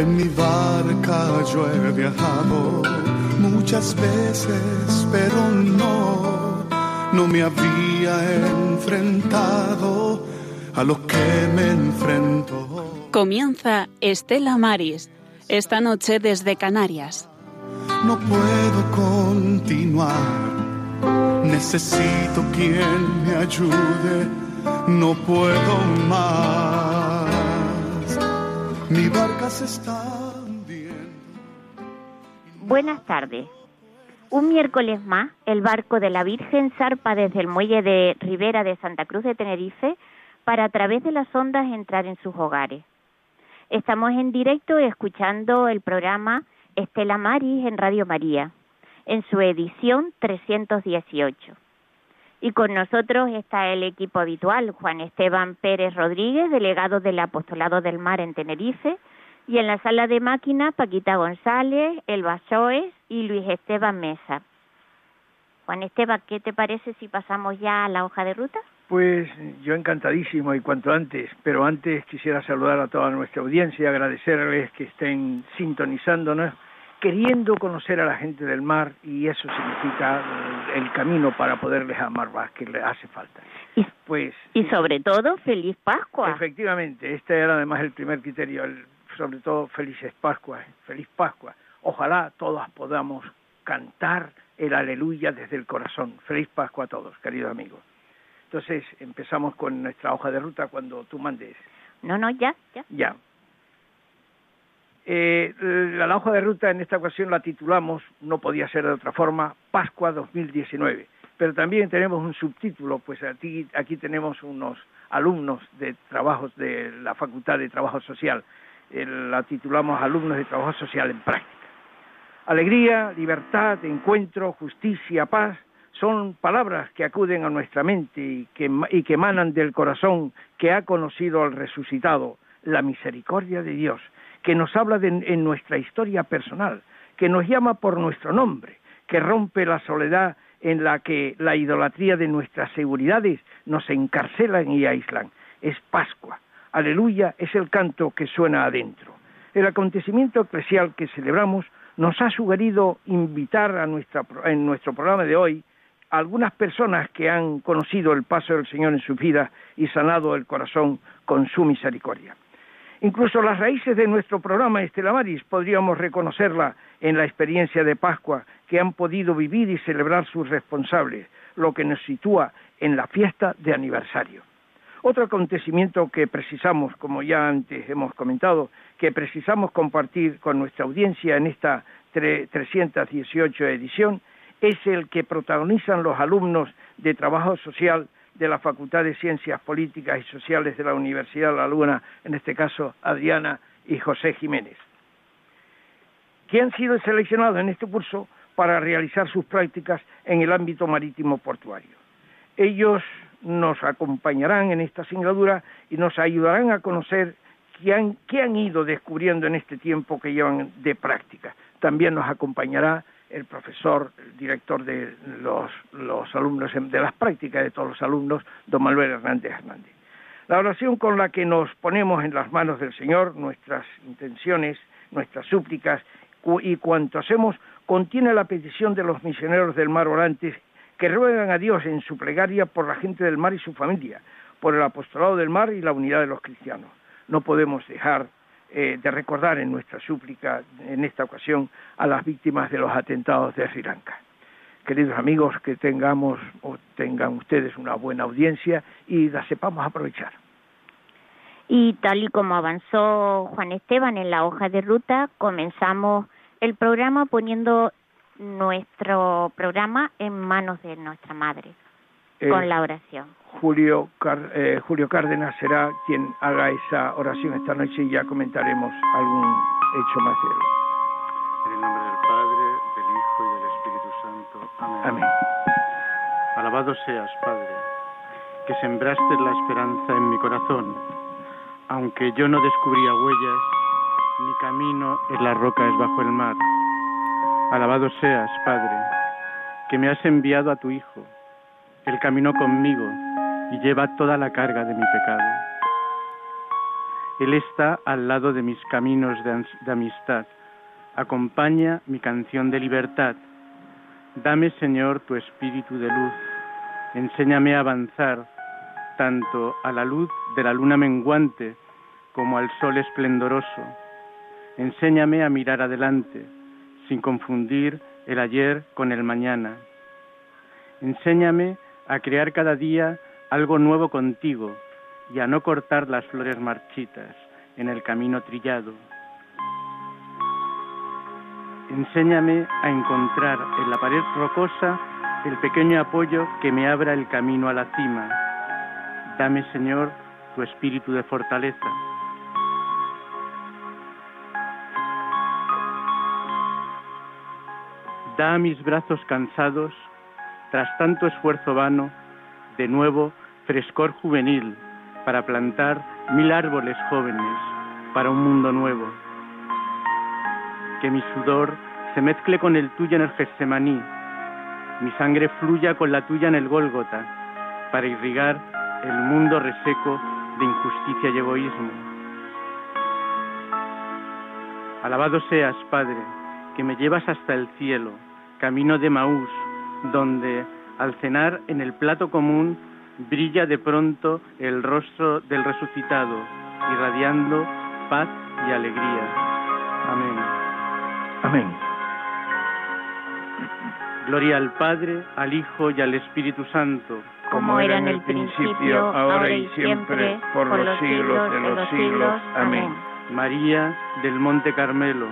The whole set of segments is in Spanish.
En mi barca yo he viajado muchas veces, pero no, no me había enfrentado a lo que me enfrento. Comienza Estela Maris, esta noche desde Canarias. No puedo continuar, necesito quien me ayude, no puedo más. Mi barca se está hundiendo. Buenas tardes. Un miércoles más, el barco de la Virgen zarpa desde el muelle de Ribera de Santa Cruz de Tenerife para a través de las ondas entrar en sus hogares. Estamos en directo escuchando el programa Estela Maris en Radio María, en su edición 318. Y con nosotros está el equipo habitual, Juan Esteban Pérez Rodríguez, delegado del Apostolado del Mar en Tenerife, y en la sala de máquina Paquita González, Elba Soes y Luis Esteban Mesa. Juan Esteban, ¿qué te parece si pasamos ya a la hoja de ruta? Pues yo encantadísimo y cuanto antes, pero antes quisiera saludar a toda nuestra audiencia y agradecerles que estén sintonizándonos, queriendo conocer a la gente del mar y eso significa el camino para poderles amar más, que le hace falta. Y, Pues y sobre todo, feliz Pascua. efectivamente, este era además el primer criterio, el- sobre todo felices Pascuas, feliz Pascua. Ojalá todos podamos cantar el aleluya desde el corazón. Feliz Pascua a todos, queridos amigos. Entonces empezamos con nuestra hoja de ruta cuando tú mandes. No, no, ya, ya. Ya. Eh, la, hoja de ruta en esta ocasión la titulamos, no podía ser de otra forma, Pascua 2019. Pero también tenemos un subtítulo, pues aquí, tenemos unos alumnos de trabajos de la Facultad de Trabajo Social. Eh, la titulamos Alumnos de Trabajo Social en Práctica. Alegría, libertad, encuentro, justicia, paz son palabras que acuden a nuestra mente y que, y que emanan del corazón que ha conocido al resucitado, la misericordia de Dios, que nos habla de, en nuestra historia personal, que nos llama por nuestro nombre, que rompe la soledad en la que la idolatría de nuestras seguridades nos encarcelan y aíslan. Es Pascua. Aleluya es el canto que suena adentro. El acontecimiento eclesial que celebramos nos ha sugerido invitar a nuestra, en nuestro programa de hoy a algunas personas que han conocido el paso del Señor en su vida y sanado el corazón con su misericordia. Incluso las raíces de nuestro programa Estela Maris podríamos reconocerla en la experiencia de Pascua que han podido vivir y celebrar sus responsables, lo que nos sitúa en la fiesta de aniversario. Otro acontecimiento que precisamos, como ya antes hemos comentado, que precisamos compartir con nuestra audiencia en esta tre- 318 edición, es el que protagonizan los alumnos de Trabajo Social de la Facultad de Ciencias Políticas y Sociales de la Universidad de La Luna, en este caso Adriana y José Jiménez, que han sido seleccionados en este curso para realizar sus prácticas en el ámbito marítimo portuario. Ellos nos acompañarán en esta singladura y nos ayudarán a conocer qué han, qué han ido descubriendo en este tiempo que llevan de práctica. También nos acompañará el profesor, el director de los, alumnos, de las prácticas de todos los alumnos, don Manuel Hernández Hernández. La oración con la que nos ponemos en las manos del Señor, nuestras intenciones, nuestras súplicas y cuanto hacemos, contiene la petición de los misioneros del mar orantes que ruegan a Dios en su plegaria por la gente del mar y su familia, por el apostolado del mar y la unidad de los cristianos. No podemos dejar eh, de recordar en nuestra súplica, en esta ocasión, a las víctimas de los atentados de Sri Lanka. Queridos amigos, que tengamos o tengan ustedes una buena audiencia y la sepamos aprovechar. Y tal y como avanzó Juan Esteban en la hoja de ruta, comenzamos el programa poniendo nuestro programa en manos de nuestra madre, Eh, con la oración. Julio, Car- eh, Julio Cárdenas será quien haga esa oración esta noche y ya comentaremos algún hecho más de él. En el nombre del Padre, del Hijo y del Espíritu Santo. Amén. Amén. Alabado seas, Padre, que sembraste la esperanza en mi corazón, aunque yo no descubría huellas, mi camino en la roca es bajo el mar. Alabado seas, Padre, que me has enviado a tu Hijo. Él caminó conmigo y lleva toda la carga de mi pecado. Él está al lado de mis caminos de, amistad. Acompaña mi canción de libertad. Dame, Señor, tu espíritu de luz. Enséñame a avanzar tanto a la luz de la luna menguante como al sol esplendoroso. Enséñame a mirar adelante, sin confundir el ayer con el mañana. Enséñame a crear cada día algo nuevo contigo y a no cortar las flores marchitas en el camino trillado. Enséñame a encontrar en la pared rocosa el pequeño apoyo que me abra el camino a la cima. Dame, Señor, tu espíritu de fortaleza. Da a mis brazos cansados, tras tanto esfuerzo vano, de nuevo frescor juvenil para plantar mil árboles jóvenes para un mundo nuevo. Que mi sudor se mezcle con el tuyo en el Getsemaní, mi sangre fluya con la tuya en el Gólgota, para irrigar el mundo reseco de injusticia y egoísmo. Alabado seas, Padre, que me llevas hasta el cielo, camino de Maús, donde, al cenar en el plato común, brilla de pronto el rostro del resucitado, irradiando paz y alegría. Amén. Amén. Gloria al Padre, al Hijo y al Espíritu Santo. Como era en el principio, ahora y siempre, por los siglos de los siglos. Amén. María del Monte Carmelo.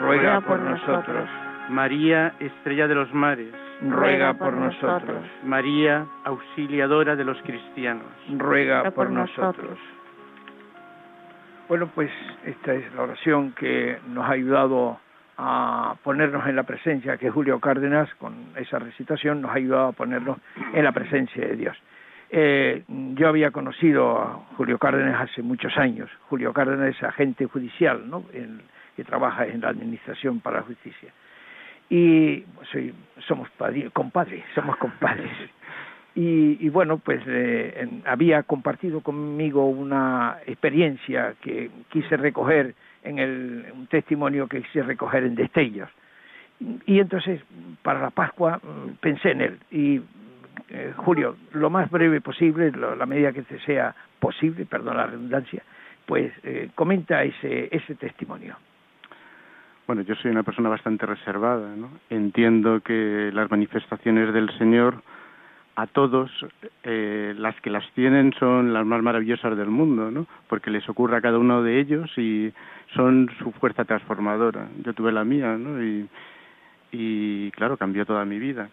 Ruega por nosotros. María, Estrella de los Mares ruega por nosotros. María, auxiliadora de los cristianos, ruega por nosotros. Bueno, pues esta es la oración que nos ha ayudado a ponernos en la presencia, que Julio Cárdenas, con esa recitación, nos ha ayudado a ponernos en la presencia de Dios. Eh, yo había conocido a Julio Cárdenas hace muchos años. Julio Cárdenas es agente judicial, ¿no? que trabaja en la Administración para la Justicia y soy, somos compadres, somos compadres. Y, bueno, pues eh, había compartido conmigo una experiencia que quise recoger en el, un testimonio que quise recoger en Destellos. Y, entonces, para la Pascua, mm, pensé en él. Y eh, Julio, lo más breve posible, la medida que te sea posible, perdón la redundancia, pues eh, comenta ese, ese testimonio. Bueno, yo soy una persona bastante reservada, ¿no? Entiendo que las manifestaciones del Señor a todos eh, las que las tienen son las más maravillosas del mundo, ¿no? Porque les ocurre a cada uno de ellos y son su fuerza transformadora. Yo tuve la mía, ¿no? Y, y claro, cambió toda mi vida.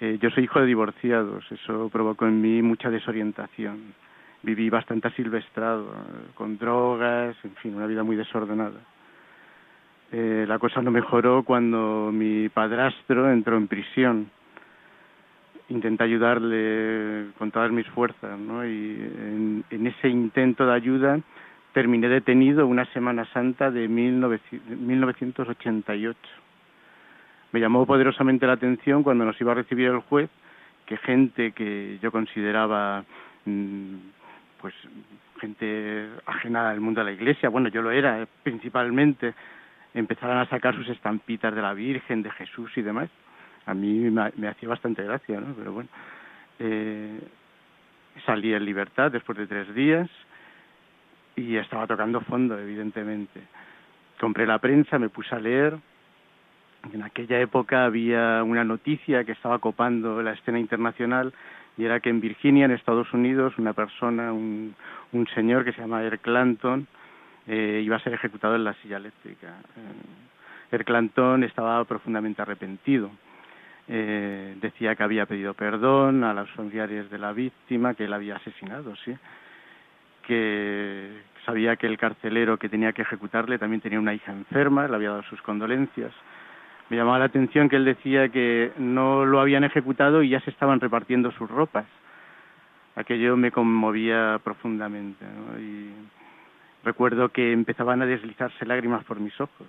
Eh, yo soy hijo de divorciados, eso provocó en mí mucha desorientación. Viví bastante asilvestrado, con drogas, en fin, una vida muy desordenada. Eh, la cosa no mejoró cuando mi padrastro entró en prisión. Intenté ayudarle con todas mis fuerzas, ¿no? Y en, ese intento de ayuda terminé detenido una Semana Santa de 1988. Me llamó poderosamente la atención cuando nos iba a recibir el juez que gente que yo consideraba mm, pues gente ajena al mundo de la iglesia, bueno, yo lo era principalmente, empezaran a sacar sus estampitas de la Virgen, de Jesús y demás. A mí me, hacía bastante gracia, ¿no? Pero bueno, eh, salí en libertad después de tres días y estaba tocando fondo, evidentemente. Compré la prensa, me puse a leer. En aquella época había una noticia que estaba copando la escena internacional y era que en Virginia, en Estados Unidos, una persona, un, un señor que se llama Eric Clanton, eh, iba a ser ejecutado en la silla eléctrica. Eh, Clanton estaba profundamente arrepentido. Eh, decía que había pedido perdón a los familiares de la víctima, que él había asesinado, sí, que sabía que el carcelero que tenía que ejecutarle también tenía una hija enferma, le había dado sus condolencias. Me llamaba la atención que él decía que no lo habían ejecutado y ya se estaban repartiendo sus ropas. Aquello me conmovía profundamente. ¿no? Y Recuerdo que empezaban a deslizarse lágrimas por mis ojos.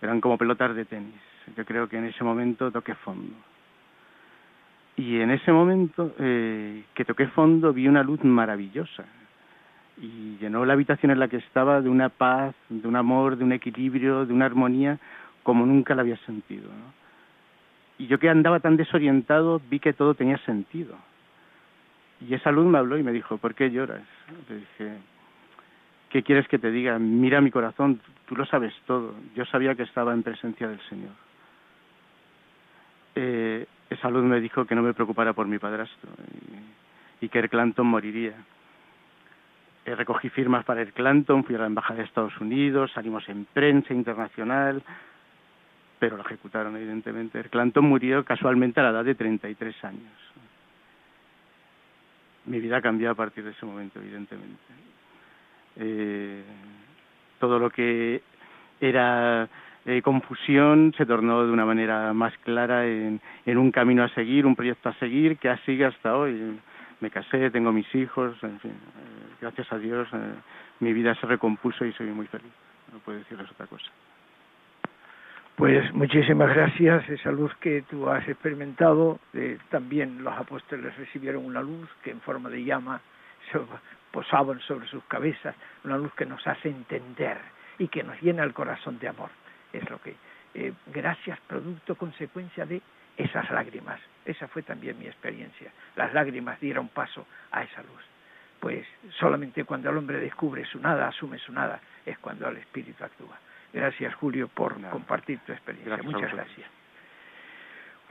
Eran como pelotas de tenis. Yo creo que en ese momento toqué fondo. Y en ese momento eh, que toqué fondo vi una luz maravillosa. y llenó la habitación en la que estaba de una paz, de un amor, de un equilibrio, de una armonía como nunca la había sentido. Y yo que andaba tan desorientado vi que todo tenía sentido. Y esa luz me habló y me dijo, ¿por qué lloras? Le dije, ¿qué quieres que te diga? Mira mi corazón, tú lo sabes todo. Yo sabía que estaba en presencia del Señor. Eh, esa me dijo que no me preocupara por mi padrastro y, que Clanton moriría eh, recogí firmas para el Clanton, fui a la Embajada de Estados Unidos, salimos en prensa internacional, pero lo ejecutaron evidentemente. El Clanton murió casualmente a la edad de 33 años. Mi vida cambió a partir de ese momento, evidentemente. Eh, todo lo que era eh, confusión se tornó de una manera más clara en, un camino a seguir, un proyecto a seguir que sigue hasta hoy me casé, tengo mis hijos, en fin, eh, gracias a Dios eh, mi vida se recompuso y soy muy feliz. No puedo decirles otra cosa. Pues muchísimas gracias. Esa luz que tú has experimentado, eh, también los apóstoles recibieron una luz que en forma de llama posaban sobre sus cabezas, una luz que nos hace entender y que nos llena el corazón de amor. Es lo que, gracias, producto, consecuencia de esas lágrimas. Esa fue también mi experiencia. Las lágrimas dieron paso a esa luz. Pues solamente cuando el hombre descubre su nada, asume su nada, es cuando el espíritu actúa. Gracias, Julio, por compartir tu experiencia. Muchas gracias.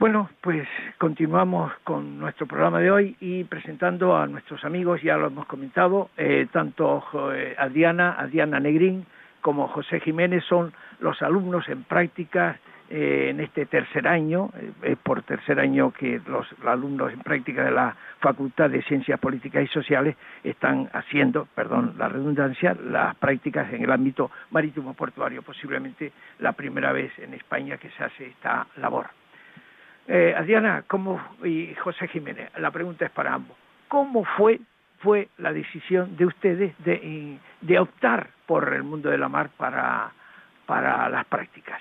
Bueno, pues continuamos con nuestro programa de hoy y presentando a nuestros amigos, ya lo hemos comentado, eh, tanto eh, Adriana, Adriana Negrín como José Jiménez son los alumnos en prácticas eh, en este tercer año, eh, es por tercer año que los, alumnos en práctica de la Facultad de Ciencias Políticas y Sociales están haciendo, perdón la redundancia, las prácticas en el ámbito marítimo portuario, posiblemente la primera vez en España que se hace esta labor. Eh, Adriana ¿cómo, y José Jiménez, la pregunta es para ambos. ¿Cómo fue, fue la decisión de ustedes de, de optar por el mundo de la mar para, para las prácticas?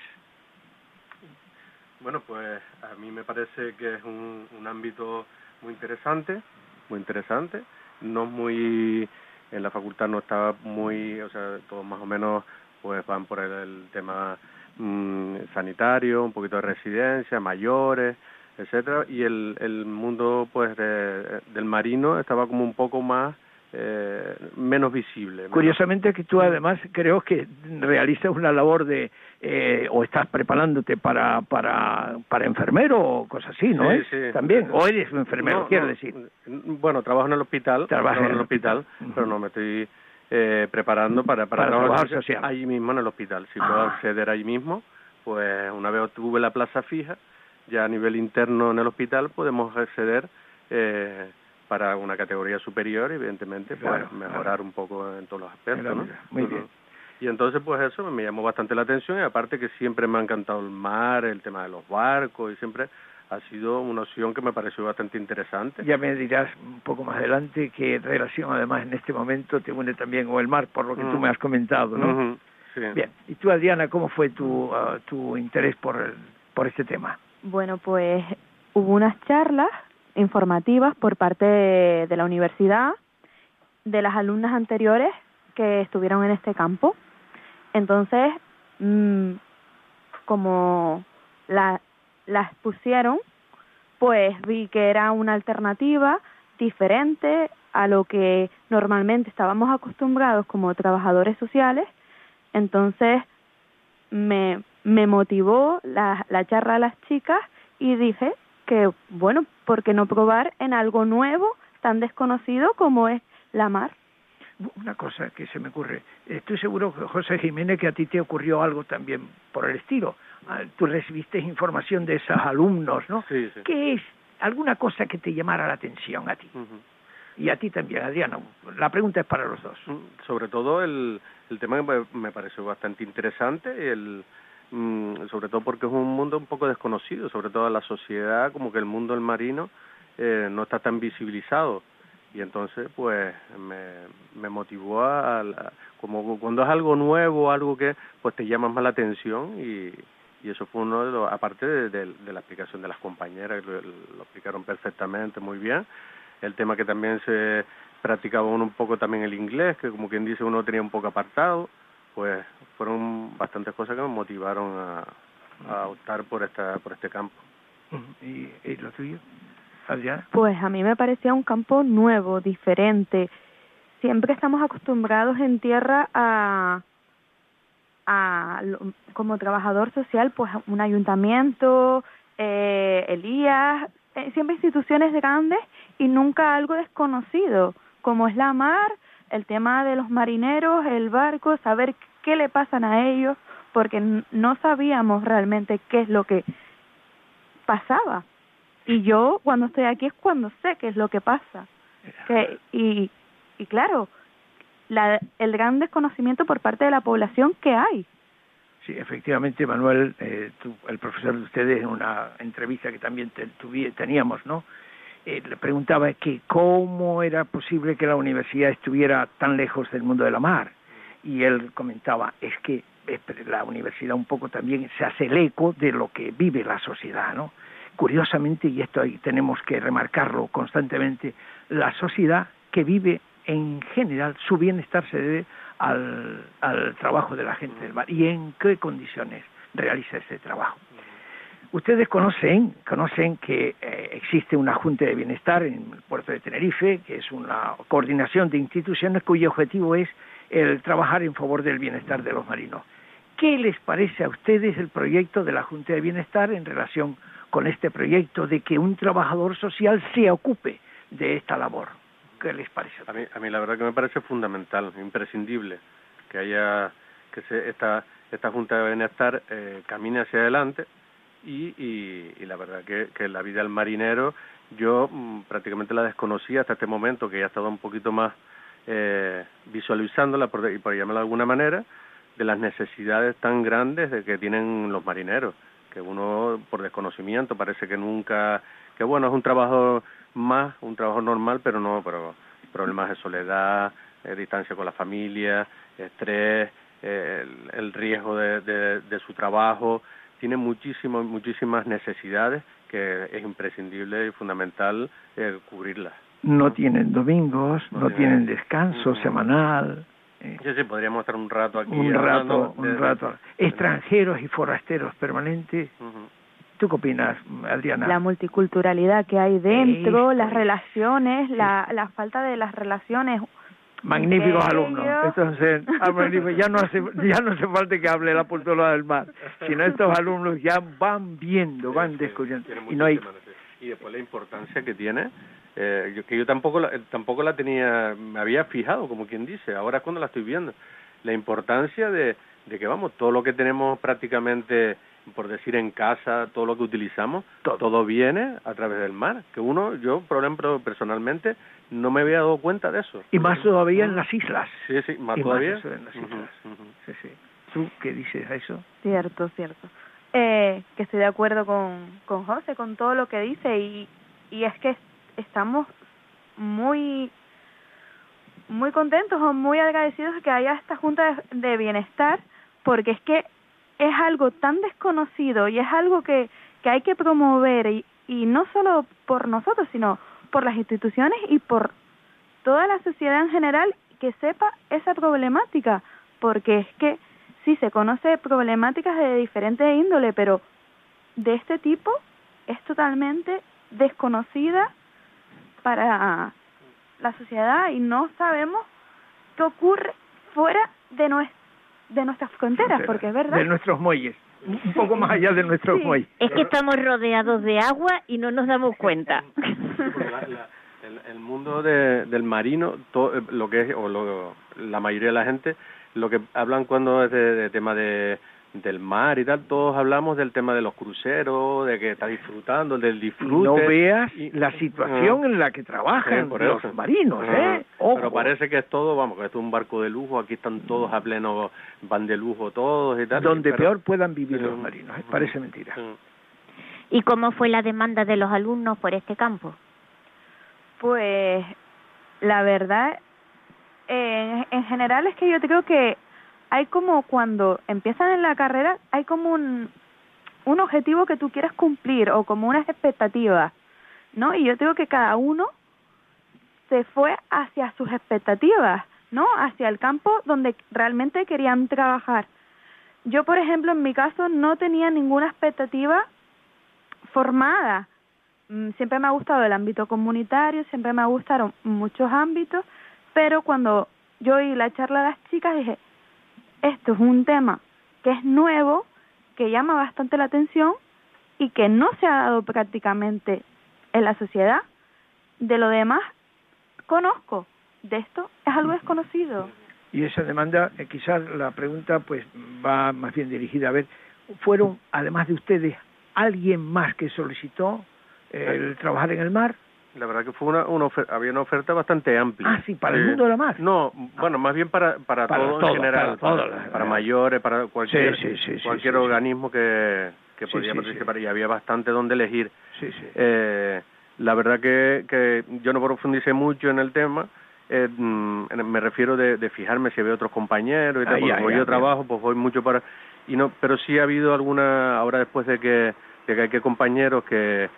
Bueno, pues a mí me parece que es un, ámbito muy interesante, muy interesante. No muy, en la facultad no está muy, o sea, todos más o menos pues van por el, tema mm, sanitario, un poquito de residencia, mayores, etcétera, y el, el mundo pues de, del marino estaba como un poco más eh, menos visible. Curiosamente que tú además creo que realizas una labor de eh, o estás preparándote para para para enfermero o cosas así, ¿no sí, Sí. También o eres un enfermero, quiero decir. Bueno, trabajo en el hospital, trabajo en el hospital, pero no me estoy eh, preparando para para, trabajar social. Allí mismo en el hospital, si puedo Ah. acceder ahí mismo, pues una vez tuve la plaza fija, ya a nivel interno en el hospital podemos acceder eh, para una categoría superior, evidentemente, pues Claro, mejorar un poco en todos los aspectos, ¿no? muy bien. Y entonces, pues eso me llamó bastante la atención y aparte que siempre me ha encantado el mar, el tema de los barcos y siempre ha sido una opción que me pareció bastante interesante. Ya me dirás un poco más adelante qué relación además en este momento te une también con el mar, por lo que tú Mm. me has comentado, ¿no? Sí. Bien, y tú Adriana, ¿cómo fue tu, ah, tu interés por, el, por este tema? Bueno, pues hubo unas charlas informativas por parte de, de la universidad, de las alumnas anteriores que estuvieron en este campo. Entonces, mm, como la, las pusieron, pues vi que era una alternativa diferente a lo que normalmente estábamos acostumbrados como trabajadores sociales. Entonces, me, me motivó la, la charla a las chicas y dije que, bueno, ¿por qué no probar en algo nuevo, tan desconocido como es la mar? Una cosa que se me ocurre, estoy seguro, José Jiménez, que a ti te ocurrió algo también por el estilo. Ah, Tú recibiste información de esos alumnos, ¿no? Sí, sí. ¿Qué es alguna cosa que te llamara la atención a ti? Ujú. Y a ti también, Adriana. La pregunta es para los dos. Mm, Sobre todo el, el tema que me, pareció bastante interesante, el, mm, sobre todo porque es un mundo un poco desconocido, sobre todo la sociedad, como que el mundo del marino eh, no está tan visibilizado. Y entonces, pues, me, me motivó a, a- como cuando es algo nuevo, algo que, pues, te llama más la atención y, y eso fue uno de los, aparte de, de- de la explicación de las compañeras, lo, lo explicaron perfectamente, muy bien, el tema que también se practicaba uno un poco también el inglés, que como quien dice uno tenía un poco apartado, pues fueron bastantes cosas que me motivaron a, a optar por esta por este campo. ¿Y, y lo tuyo? Adriana. Pues a mí me parecía un campo nuevo, diferente. Siempre estamos acostumbrados en tierra a, a lo- como trabajador social, pues un ayuntamiento, eh, Elías, eh, siempre instituciones grandes y nunca algo desconocido, como es la mar, el tema de los marineros, el barco, saber qué le pasan a ellos, porque no sabíamos realmente qué es lo que pasaba. Y yo cuando estoy aquí es cuando sé qué es lo que pasa. Que, y, y claro, la, el gran desconocimiento por parte de la población que hay. Sí, efectivamente, Manuel, eh, tú- el profesor de ustedes en una entrevista que también te- teníamos, ¿no? Eh, le preguntaba que cómo era posible que la universidad estuviera tan lejos del mundo de la mar. Y él comentaba, es que la universidad un poco también se hace el eco de lo que vive la sociedad, ¿no? Curiosamente, y esto ahí tenemos que remarcarlo constantemente, la sociedad que vive en general, su bienestar se debe al, al trabajo de la gente del mar y en qué condiciones realiza ese trabajo. Ustedes conocen, conocen que eh, existe una Junta de Bienestar en el puerto de Tenerife, que es una coordinación de instituciones cuyo objetivo es el trabajar en favor del bienestar de los marinos. ¿Qué les parece a ustedes el proyecto de la Junta de Bienestar en relación con este proyecto de que un trabajador social se ocupe de esta labor? ¿Qué les parece? A mí, a mí la verdad que me parece fundamental, imprescindible, que haya, que se, esta, esta Junta de Bienestar eh, camine hacia adelante y, y, la verdad que, la vida del marinero yo mm, prácticamente la desconocía hasta este momento, que ya he estado un poquito más eh, visualizándola, por, y por llamarla de alguna manera, de las necesidades tan grandes de que tienen los marineros, que uno por desconocimiento parece que nunca, que bueno, es un trabajo más, un trabajo normal, pero no, pero problemas de soledad, eh, distancia con la familia, estrés, eh, el, el riesgo de, de, de su trabajo, tiene muchísimas, muchísimas necesidades que es imprescindible y fundamental eh, cubrirlas. No tienen domingos, no, No tienen tienen- descanso semanal. eh, Sí, sí, podríamos estar un rato aquí un rato, de- un rato. Extranjeros y forasteros permanentes. ¿Tú qué opinas, Adriana? La multiculturalidad que hay dentro, las es. relaciones, la, la falta de las relaciones. Magníficos alumnos. Entonces, ah, ya no hace ya no hace falta que hable la cultura del mar, sino estos alumnos ya van viendo, van descubriendo y no hay y después la importancia que tiene eh, yo, que yo tampoco la, eh, tampoco la tenía me había fijado como quien dice ahora es cuando la estoy viendo la importancia de, de que vamos todo lo que tenemos prácticamente por decir en casa todo lo que utilizamos Todo. viene a través del mar que uno yo por ejemplo personalmente no me había dado cuenta de eso y más todavía en las islas. sí sí más y más todavía eso en las islas. Sí, sí. ¿Tú qué dices a eso? Cierto, cierto. Eh, que estoy de acuerdo con, con José, con todo lo que dice y, y es que estamos muy muy contentos o muy agradecidos de que haya esta Junta de, de Bienestar porque es que es algo tan desconocido y es algo que, que hay que promover y, y no solo por nosotros, sino por las instituciones y por toda la sociedad en general que sepa esa problemática, porque es que sí se conoce problemáticas de diferente índole, pero de este tipo es totalmente desconocida para la sociedad y no sabemos qué ocurre fuera de, nues- de nuestras fronteras, porque es verdad. De nuestros muelles, un poco más allá de nuestros Sí. muelles. Es que estamos rodeados de agua y no nos damos cuenta. Porque la- la- el, el mundo de, del marino, to- eh, lo que es, o lo- la mayoría de la gente, lo que hablan cuando es de, de tema de del mar y tal, todos hablamos del tema de los cruceros, de que está disfrutando, del disfrute. No veas y- la situación en la que trabajan Sí, los eso. marinos. ¿eh? Ojo. Pero parece que es todo, vamos, que esto es un barco de lujo, aquí están todos a pleno, van de lujo todos y tal. donde pero- peor puedan vivir pero- los marinos, ¿eh? parece mentira. ¿Y cómo fue la demanda de los alumnos por este campo? Pues la verdad, eh, en general es que yo creo que hay como cuando empiezan en la carrera, hay como un, un objetivo que tú quieres cumplir o como unas expectativas, ¿no? Y yo creo que cada uno se fue hacia sus expectativas, ¿no? Hacia el campo donde realmente querían trabajar. Yo, por ejemplo, en mi caso no tenía ninguna expectativa formada. Mm, siempre me ha gustado el ámbito comunitario, siempre me gustaron muchos ámbitos, pero cuando yo oí la charla de las chicas dije, esto es un tema que es nuevo, que llama bastante la atención y que no se ha dado prácticamente en la sociedad. De lo demás, conozco. De esto es algo desconocido. Y esa demanda, eh, quizás la pregunta pues va más bien dirigida a ver, ¿fueron, además de ustedes, alguien más que solicitó el trabajar en el mar? La verdad que fue una, una había una oferta bastante amplia. Ah, sí, para el mundo la mar. No, bueno, más bien para, para, todo, en general, para, mayores, para cualquier, cualquier organismo que, que podía participar y había bastante donde elegir. Sí, sí. Eh, la verdad que, que yo no profundicé mucho en el tema, eh, mm, me refiero de, de, fijarme si había otros compañeros y tal, ah, como yo trabajo, pues voy mucho para... y no Pero sí ha habido alguna, ahora después de que, de que hay que compañeros que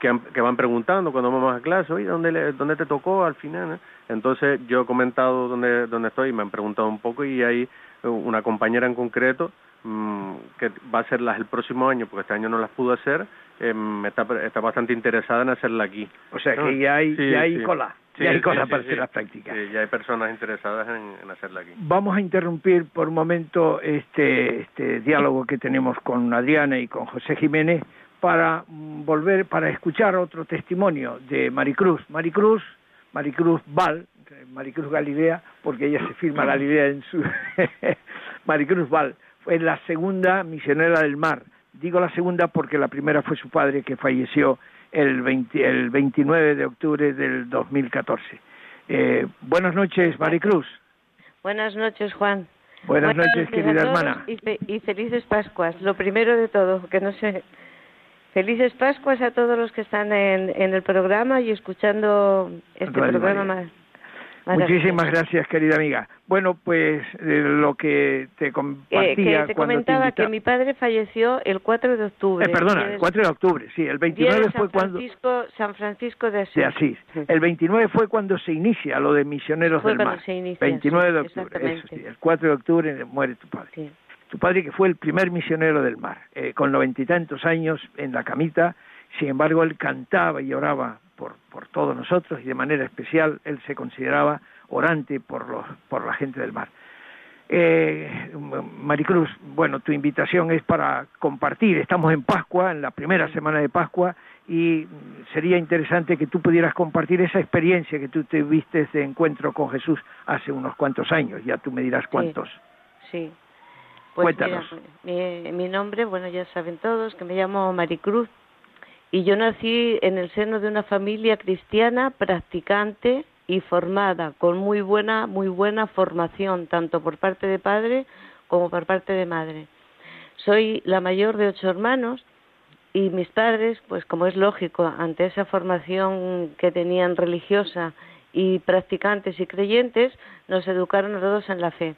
que, van preguntando cuando vamos a clase, oye, ¿dónde, ¿dónde te tocó al final? Entonces yo he comentado dónde, dónde estoy y me han preguntado un poco y hay una compañera en concreto mm, que va a hacerlas el próximo año, porque este año no las pudo hacer, eh, está, está bastante interesada en hacerla aquí. O sea que ya hay, ya hay cola. ya hay cola para hacer las prácticas. ya hay personas interesadas en, en, hacerla aquí. Vamos a interrumpir por un momento este, este diálogo que tenemos con Adriana y con José Jiménez para mm, volver, para escuchar otro testimonio de Maricruz. Maricruz, Maricruz Val, Maricruz Galilea, porque ella se firma Galilea en su... Maricruz Val, fue la segunda misionera del mar. Digo la segunda porque la primera fue su padre que falleció el, el 29 de octubre del 2014. Eh, buenas noches, Maricruz. Buenas noches, Juan. Buenas, noches, querida hermana. Y, y, felices Pascuas. Lo primero de todo, que no sé Felices Pascuas a todos los que están en, en el programa y escuchando este programa más. Muchísimas gracias, querida amiga. Bueno, pues lo que te compartía eh, que te comentaba que mi padre falleció el 4 de octubre. Eh, perdona, el 4 de octubre, sí. El 29 fue cuando... San Francisco de Asís. De Asís. El 29 fue cuando se inicia lo de Misioneros fue del cuando Mar. Se inicia, 29 de octubre, eso sí. El 4 de octubre muere tu padre. Sí tu padre que fue el primer misionero del mar, eh, con noventa y tantos años en la camita, sin embargo él cantaba y oraba por, por todos nosotros y de manera especial él se consideraba orante por, los, por la gente del mar. Eh, Maricruz, bueno, tu invitación es para compartir, estamos en Pascua, en la primera semana de Pascua, y sería interesante que tú pudieras compartir esa experiencia que tú te viste de encuentro con Jesús hace unos cuantos años, ya tú me dirás cuántos. sí. Pues mi, nombre, bueno, ya saben todos, que me llamo Maricruz y yo nací en el seno de una familia cristiana practicante y formada, con muy buena, muy buena formación, tanto por parte de padre como por parte de madre. Soy la mayor de ocho hermanos y mis padres, pues como es lógico, ante esa formación que tenían religiosa y practicantes y creyentes, nos educaron a todos en la fe.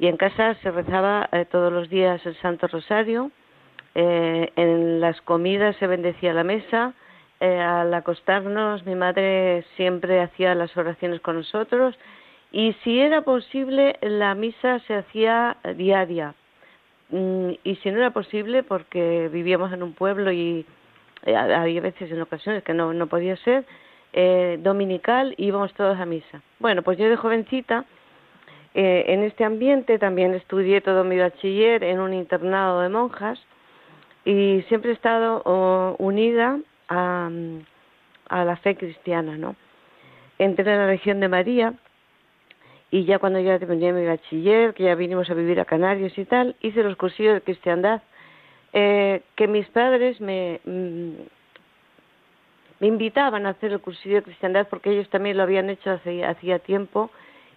Y en casa se rezaba eh, todos los días el Santo Rosario, eh, en las comidas se bendecía la mesa, eh, al acostarnos mi madre siempre hacía las oraciones con nosotros. Y si era posible la misa se hacía diaria. Mm, y si no era posible porque vivíamos en un pueblo y había veces en ocasiones que no, no podía ser dominical íbamos todos a misa. Bueno, pues yo de jovencita eh, en este ambiente también estudié todo mi bachiller en un internado de monjas y siempre he estado unida a, a, la fe cristiana, ¿no? Entré en la región de María y ya cuando ya terminé mi bachiller, que ya vinimos a vivir a Canarias y tal, hice los cursillos de cristiandad eh, que mis padres me, mm, me invitaban a hacer el cursillo de cristiandad porque ellos también lo habían hecho hace, hacía tiempo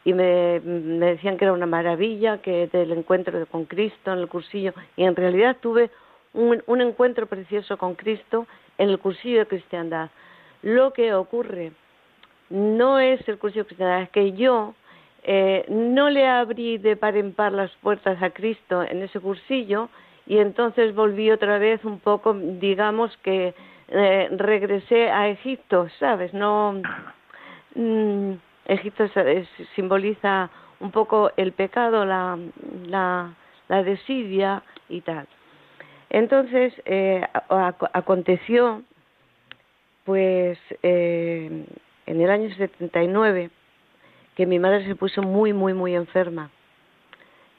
y me, decían que era una maravilla, que del encuentro con Cristo en el cursillo, y en realidad tuve un, un encuentro precioso con Cristo en el cursillo de cristiandad. Lo que ocurre no es el cursillo de cristiandad, es que yo eh, no le abrí de par en par las puertas a Cristo en ese cursillo y entonces volví otra vez un poco, digamos que eh, regresé a Egipto, ¿sabes? No mm, Egipto simboliza un poco el pecado, la, la, desidia y tal. Entonces, eh, aconteció, pues, eh, en el año 79, que mi madre se puso muy, muy, muy enferma.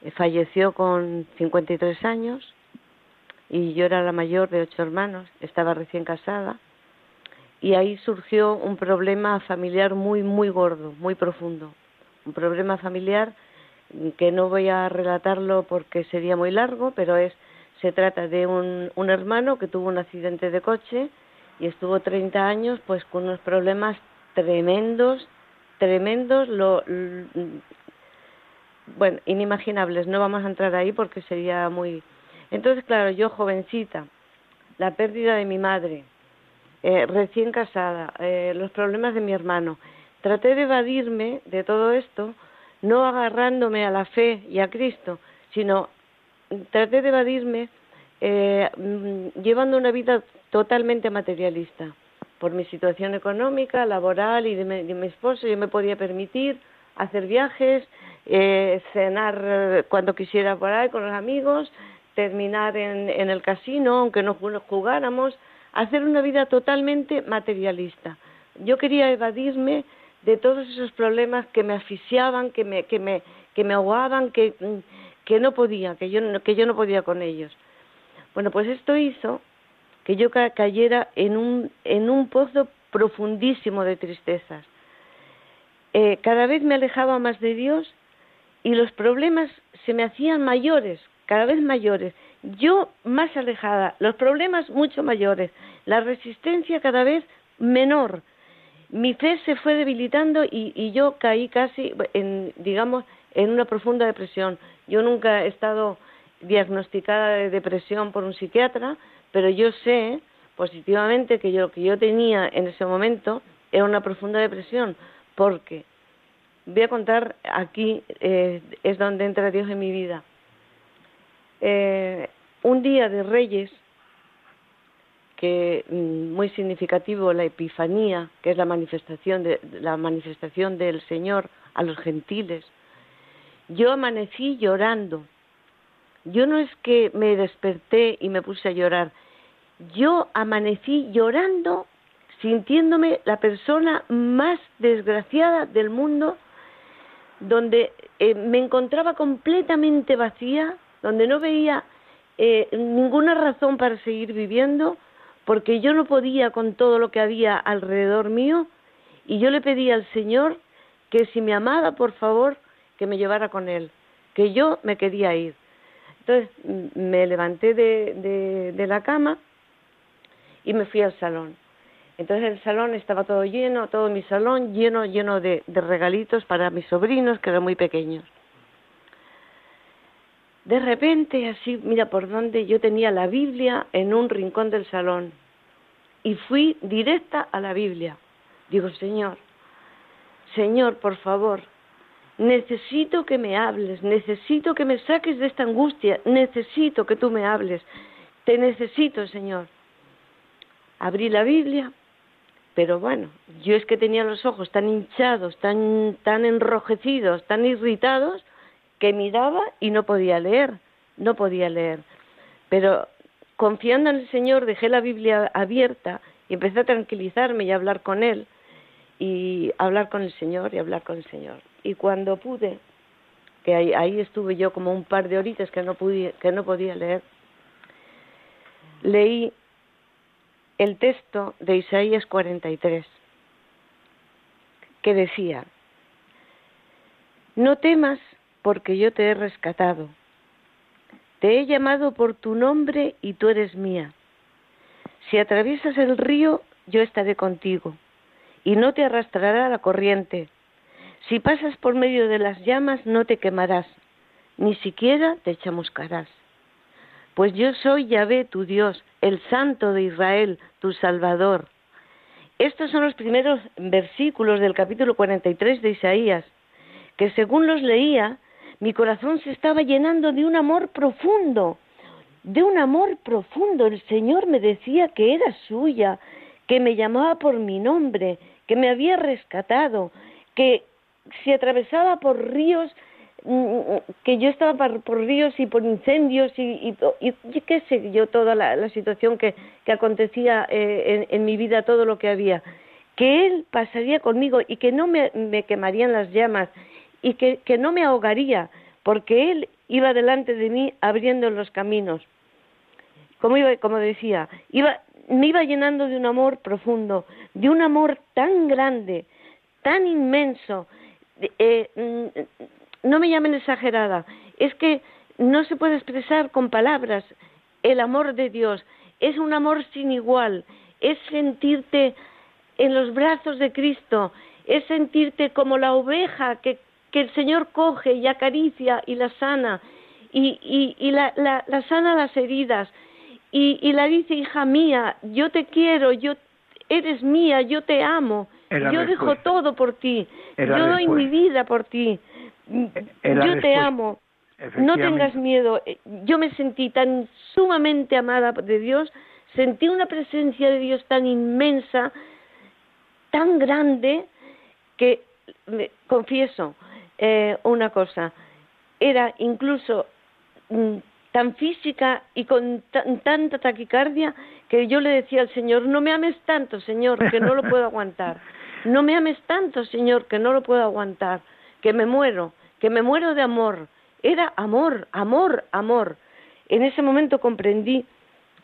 Eh, falleció con 53 años y yo era la mayor de ocho hermanos, estaba recién casada y ahí surgió un problema familiar muy, muy gordo, muy profundo. Un problema familiar que no voy a relatarlo porque sería muy largo, pero es se trata de un, un hermano que tuvo un accidente de coche y estuvo 30 años pues con unos problemas tremendos, tremendos, lo, bueno, inimaginables. No vamos a entrar ahí porque sería muy. Entonces, claro, yo jovencita, la pérdida de mi madre, eh, recién casada, eh, los problemas de mi hermano. Traté de evadirme de todo esto, no agarrándome a la fe y a Cristo, sino traté de evadirme eh, mm, llevando una vida totalmente materialista. Por mi situación económica, laboral y de mi, esposo, yo me podía permitir hacer viajes, cenar cuando quisiera por ahí con los amigos, terminar en, en el casino, aunque no jugáramos, hacer una vida totalmente materialista. Yo quería evadirme de todos esos problemas que me asfixiaban, que me, que me, que me ahogaban, que, que no podía, que yo, que yo no podía con ellos. Bueno, pues esto hizo que yo cayera en un, en un pozo profundísimo de tristezas. Eh, cada vez me alejaba más de Dios y los problemas se me hacían mayores, cada vez mayores yo más alejada, los problemas mucho mayores, la resistencia cada vez menor. Mi fe se fue debilitando y, y yo caí casi, en, digamos, en una profunda depresión. Yo nunca he estado diagnosticada de depresión por un psiquiatra, pero yo sé positivamente que yo, lo que yo tenía en ese momento era una profunda depresión, porque voy a contar aquí eh, es donde entra Dios en mi vida. Eh, un día de Reyes, que mm, muy significativo la Epifanía, que es la manifestación de la manifestación del Señor a los gentiles. Yo amanecí llorando. Yo no es que me desperté y me puse a llorar. Yo amanecí llorando, sintiéndome la persona más desgraciada del mundo, donde eh, me encontraba completamente vacía, donde no veía eh, ninguna razón para seguir viviendo, porque yo no podía con todo lo que había alrededor mío, y yo le pedí al Señor que si me amaba, por favor, que me llevara con Él, que yo me quería ir. Entonces me levanté de, la cama y me fui al salón. Entonces el salón estaba todo lleno, todo mi salón lleno, lleno de regalitos para mis sobrinos, que eran muy pequeños. De repente, así, mira por dónde yo tenía la Biblia en un rincón del salón y fui directa a la Biblia. Digo, Señor, Señor, por favor, necesito que me hables, necesito que me saques de esta angustia, necesito que tú me hables, te necesito, Señor. Abrí la Biblia, pero bueno, yo es que tenía los ojos tan hinchados, tan, tan enrojecidos, tan irritados, que miraba y no podía leer, no podía leer. Pero confiando en el Señor dejé la Biblia abierta y empecé a tranquilizarme y a hablar con Él y hablar con el Señor y hablar con el Señor. Y cuando pude, que ahí, ahí estuve yo como un par de horitas que no, pude, que no podía leer, leí el texto de Isaías 43, que decía, no temas porque yo te he rescatado. Te he llamado por tu nombre y tú eres mía. Si atraviesas el río, yo estaré contigo, y no te arrastrará la corriente. Si pasas por medio de las llamas, no te quemarás, ni siquiera te chamuscarás. Pues yo soy Yahvé, tu Dios, el Santo de Israel, tu Salvador. Estos son los primeros versículos del capítulo 43 de Isaías, que según los leía, mi corazón se estaba llenando de un amor profundo, de un amor profundo. El Señor me decía que era suya, que me llamaba por mi nombre, que me había rescatado, que si atravesaba por ríos, mm, que yo estaba por, ríos y por incendios y, y, qué sé yo, toda la, situación que, acontecía eh, en, mi vida, todo lo que había, que Él pasaría conmigo y que no me, quemarían las llamas y que, que no me ahogaría, porque Él iba delante de mí abriendo los caminos. Como, iba, como decía, iba, me iba llenando de un amor profundo, de un amor tan grande, tan inmenso. Eh, mm, no me llamen exagerada, es que no se puede expresar con palabras el amor de Dios. Es un amor sin igual, es sentirte en los brazos de Cristo, es sentirte como la oveja que, que el Señor coge y acaricia y la sana, y, y, y la, la, la sana las heridas, y, y la dice, hija mía, yo te quiero, yo eres mía, yo te amo, yo dejo todo por ti, yo doy mi vida por ti, yo te amo, no tengas miedo. Eh, yo me sentí tan sumamente amada de Dios, sentí una presencia de Dios tan inmensa, tan grande, que me, confieso eh, una cosa, era incluso mm, tan física y con tanta taquicardia que yo le decía al Señor, no me ames tanto, Señor, que no lo puedo aguantar. No me ames tanto, Señor, que no lo puedo aguantar, que me muero, que me muero de amor. Era amor, amor, amor. En ese momento comprendí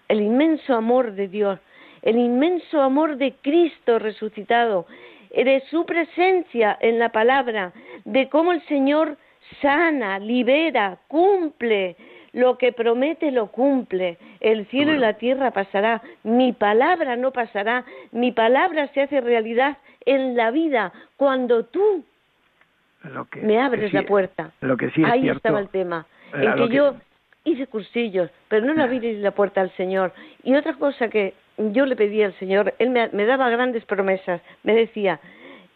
el inmenso amor de Dios, el inmenso amor de Cristo resucitado, de su presencia en la palabra, de cómo el Señor sana, libera, cumple, lo que promete lo cumple. El cielo y la tierra pasará. Mi palabra no pasará. Mi palabra se hace realidad en la vida cuando tú me abres la puerta. Ahí estaba el tema. En que, yo hice cursillos, pero no le abrí la puerta al Señor. Y otra cosa que yo le pedí al Señor, Él me, me daba grandes promesas. Me decía,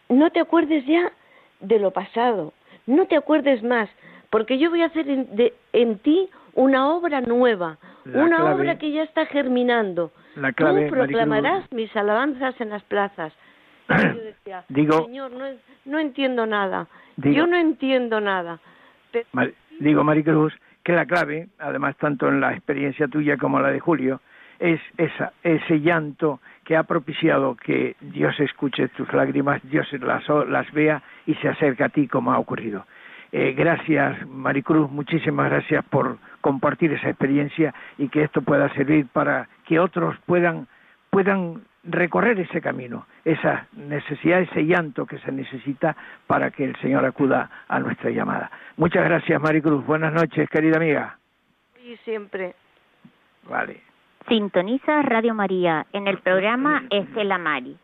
no te acuerdes ya de lo pasado, no te acuerdes más, porque yo voy a hacer en, en ti una obra nueva, una obra que ya está germinando. Tú proclamarás mis alabanzas en las plazas. yo decía, digo, Señor, no, no entiendo nada. yo no entiendo nada. digo, Maricruz, que la clave, además tanto en la experiencia tuya como la de Julio, es esa, ese llanto que ha propiciado que Dios escuche tus lágrimas, Dios las, las vea y se acerca a ti como ha ocurrido. Eh, gracias, Maricruz, muchísimas gracias por compartir esa experiencia y que esto pueda servir para que otros puedan, puedan recorrer ese camino, esa necesidad, ese llanto que se necesita para que el Señor acuda a nuestra llamada. Muchas gracias, Maricruz. Buenas noches, querida amiga. Y siempre. Vale. Sintoniza Radio María en el programa Estela Mari.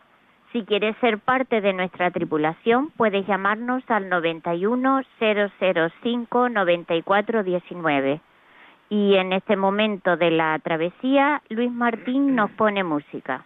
Si quieres ser parte de nuestra tripulación, puedes llamarnos al 91 005 94 19. Y en este momento de la travesía, Luis Martín nos pone música.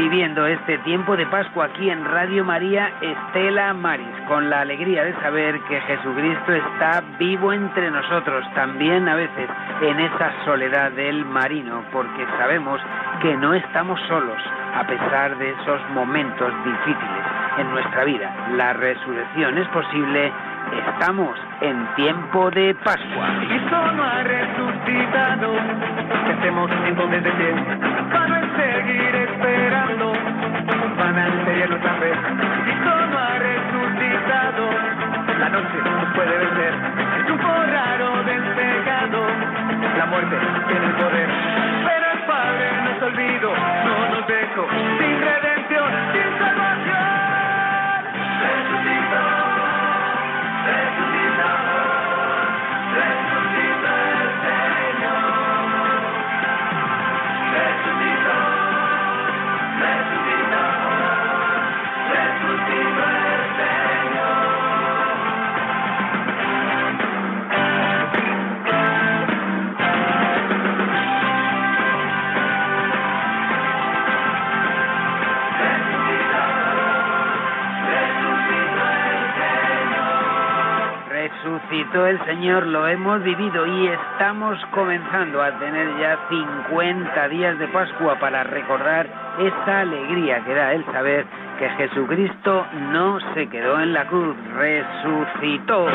Viviendo este tiempo de Pascua aquí en Radio María Estela Maris, con la alegría de saber que Jesucristo está vivo entre nosotros, también a veces en esa soledad del marino, porque sabemos que no estamos solos a pesar de esos momentos difíciles en nuestra vida. La resurrección es posible, estamos en tiempo de Pascua. Cristo no ha resucitado, ¿qué hacemos entonces de pie? Para seguir esperando, van a ser nuestra fe. Cristo no ha resucitado, la noche puede vencer, es un raro del pecado, la muerte tiene el poder Señor lo hemos vivido y estamos comenzando a tener ya 50 días de Pascua para recordar esa alegría que da el saber que Jesucristo no se quedó en la cruz, resucitó.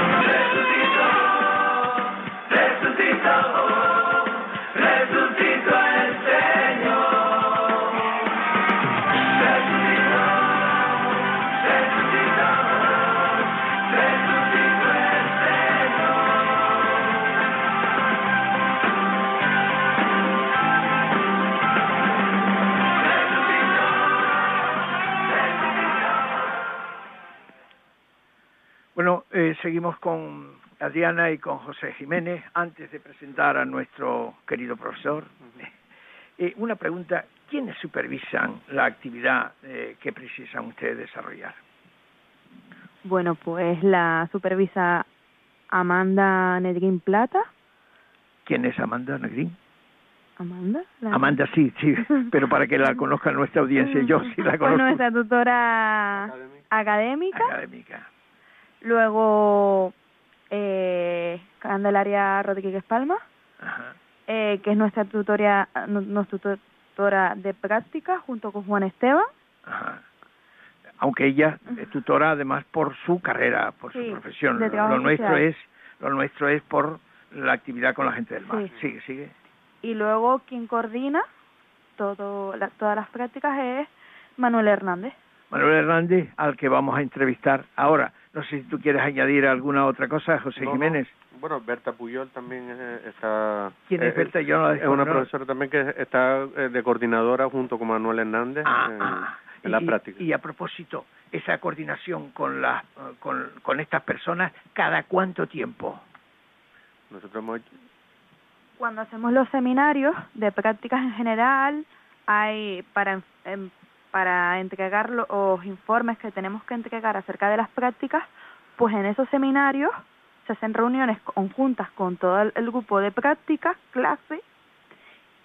Seguimos con Adriana y con José Jiménez. Antes de presentar a nuestro querido profesor, eh, una pregunta. ¿Quiénes supervisan la actividad eh, que precisan ustedes desarrollar? Bueno, pues la supervisa Amanda Negrín Plata. ¿Quién es Amanda Negrín? Amanda. Amanda sí, sí, pero para que la conozca nuestra audiencia, yo sí la conozco. Pues nuestra tutora académica. Académica. Luego, eh, Candelaria Rodríguez Palma, Eh, que es nuestra tutoria, nuestra tutora de práctica, junto con Juan Esteban. Ajá. Aunque ella es tutora además por su carrera, por su profesión. Lo, nuestro es lo nuestro es por la actividad con la gente del mar. Sigue, sigue. Y luego quien coordina todo todas las prácticas es Manuel Hernández. Manuel Hernández, al que vamos a entrevistar ahora. No sé si tú quieres añadir alguna otra cosa, José Jiménez. Bueno, Berta Puyol también está... ¿Quién es eh, Berta? Yo no la Es una profesora también que está eh, de coordinadora junto con Manuel Hernández ah, en, ah. en la y, práctica. Y a propósito, esa coordinación con, las con, con estas personas, ¿cada cuánto tiempo? Nosotros hemos hecho... Cuando hacemos los seminarios de prácticas en general, hay para para entregar los informes que tenemos que entregar acerca de las prácticas, pues en esos seminarios se hacen reuniones conjuntas con todo el grupo de prácticas, clase,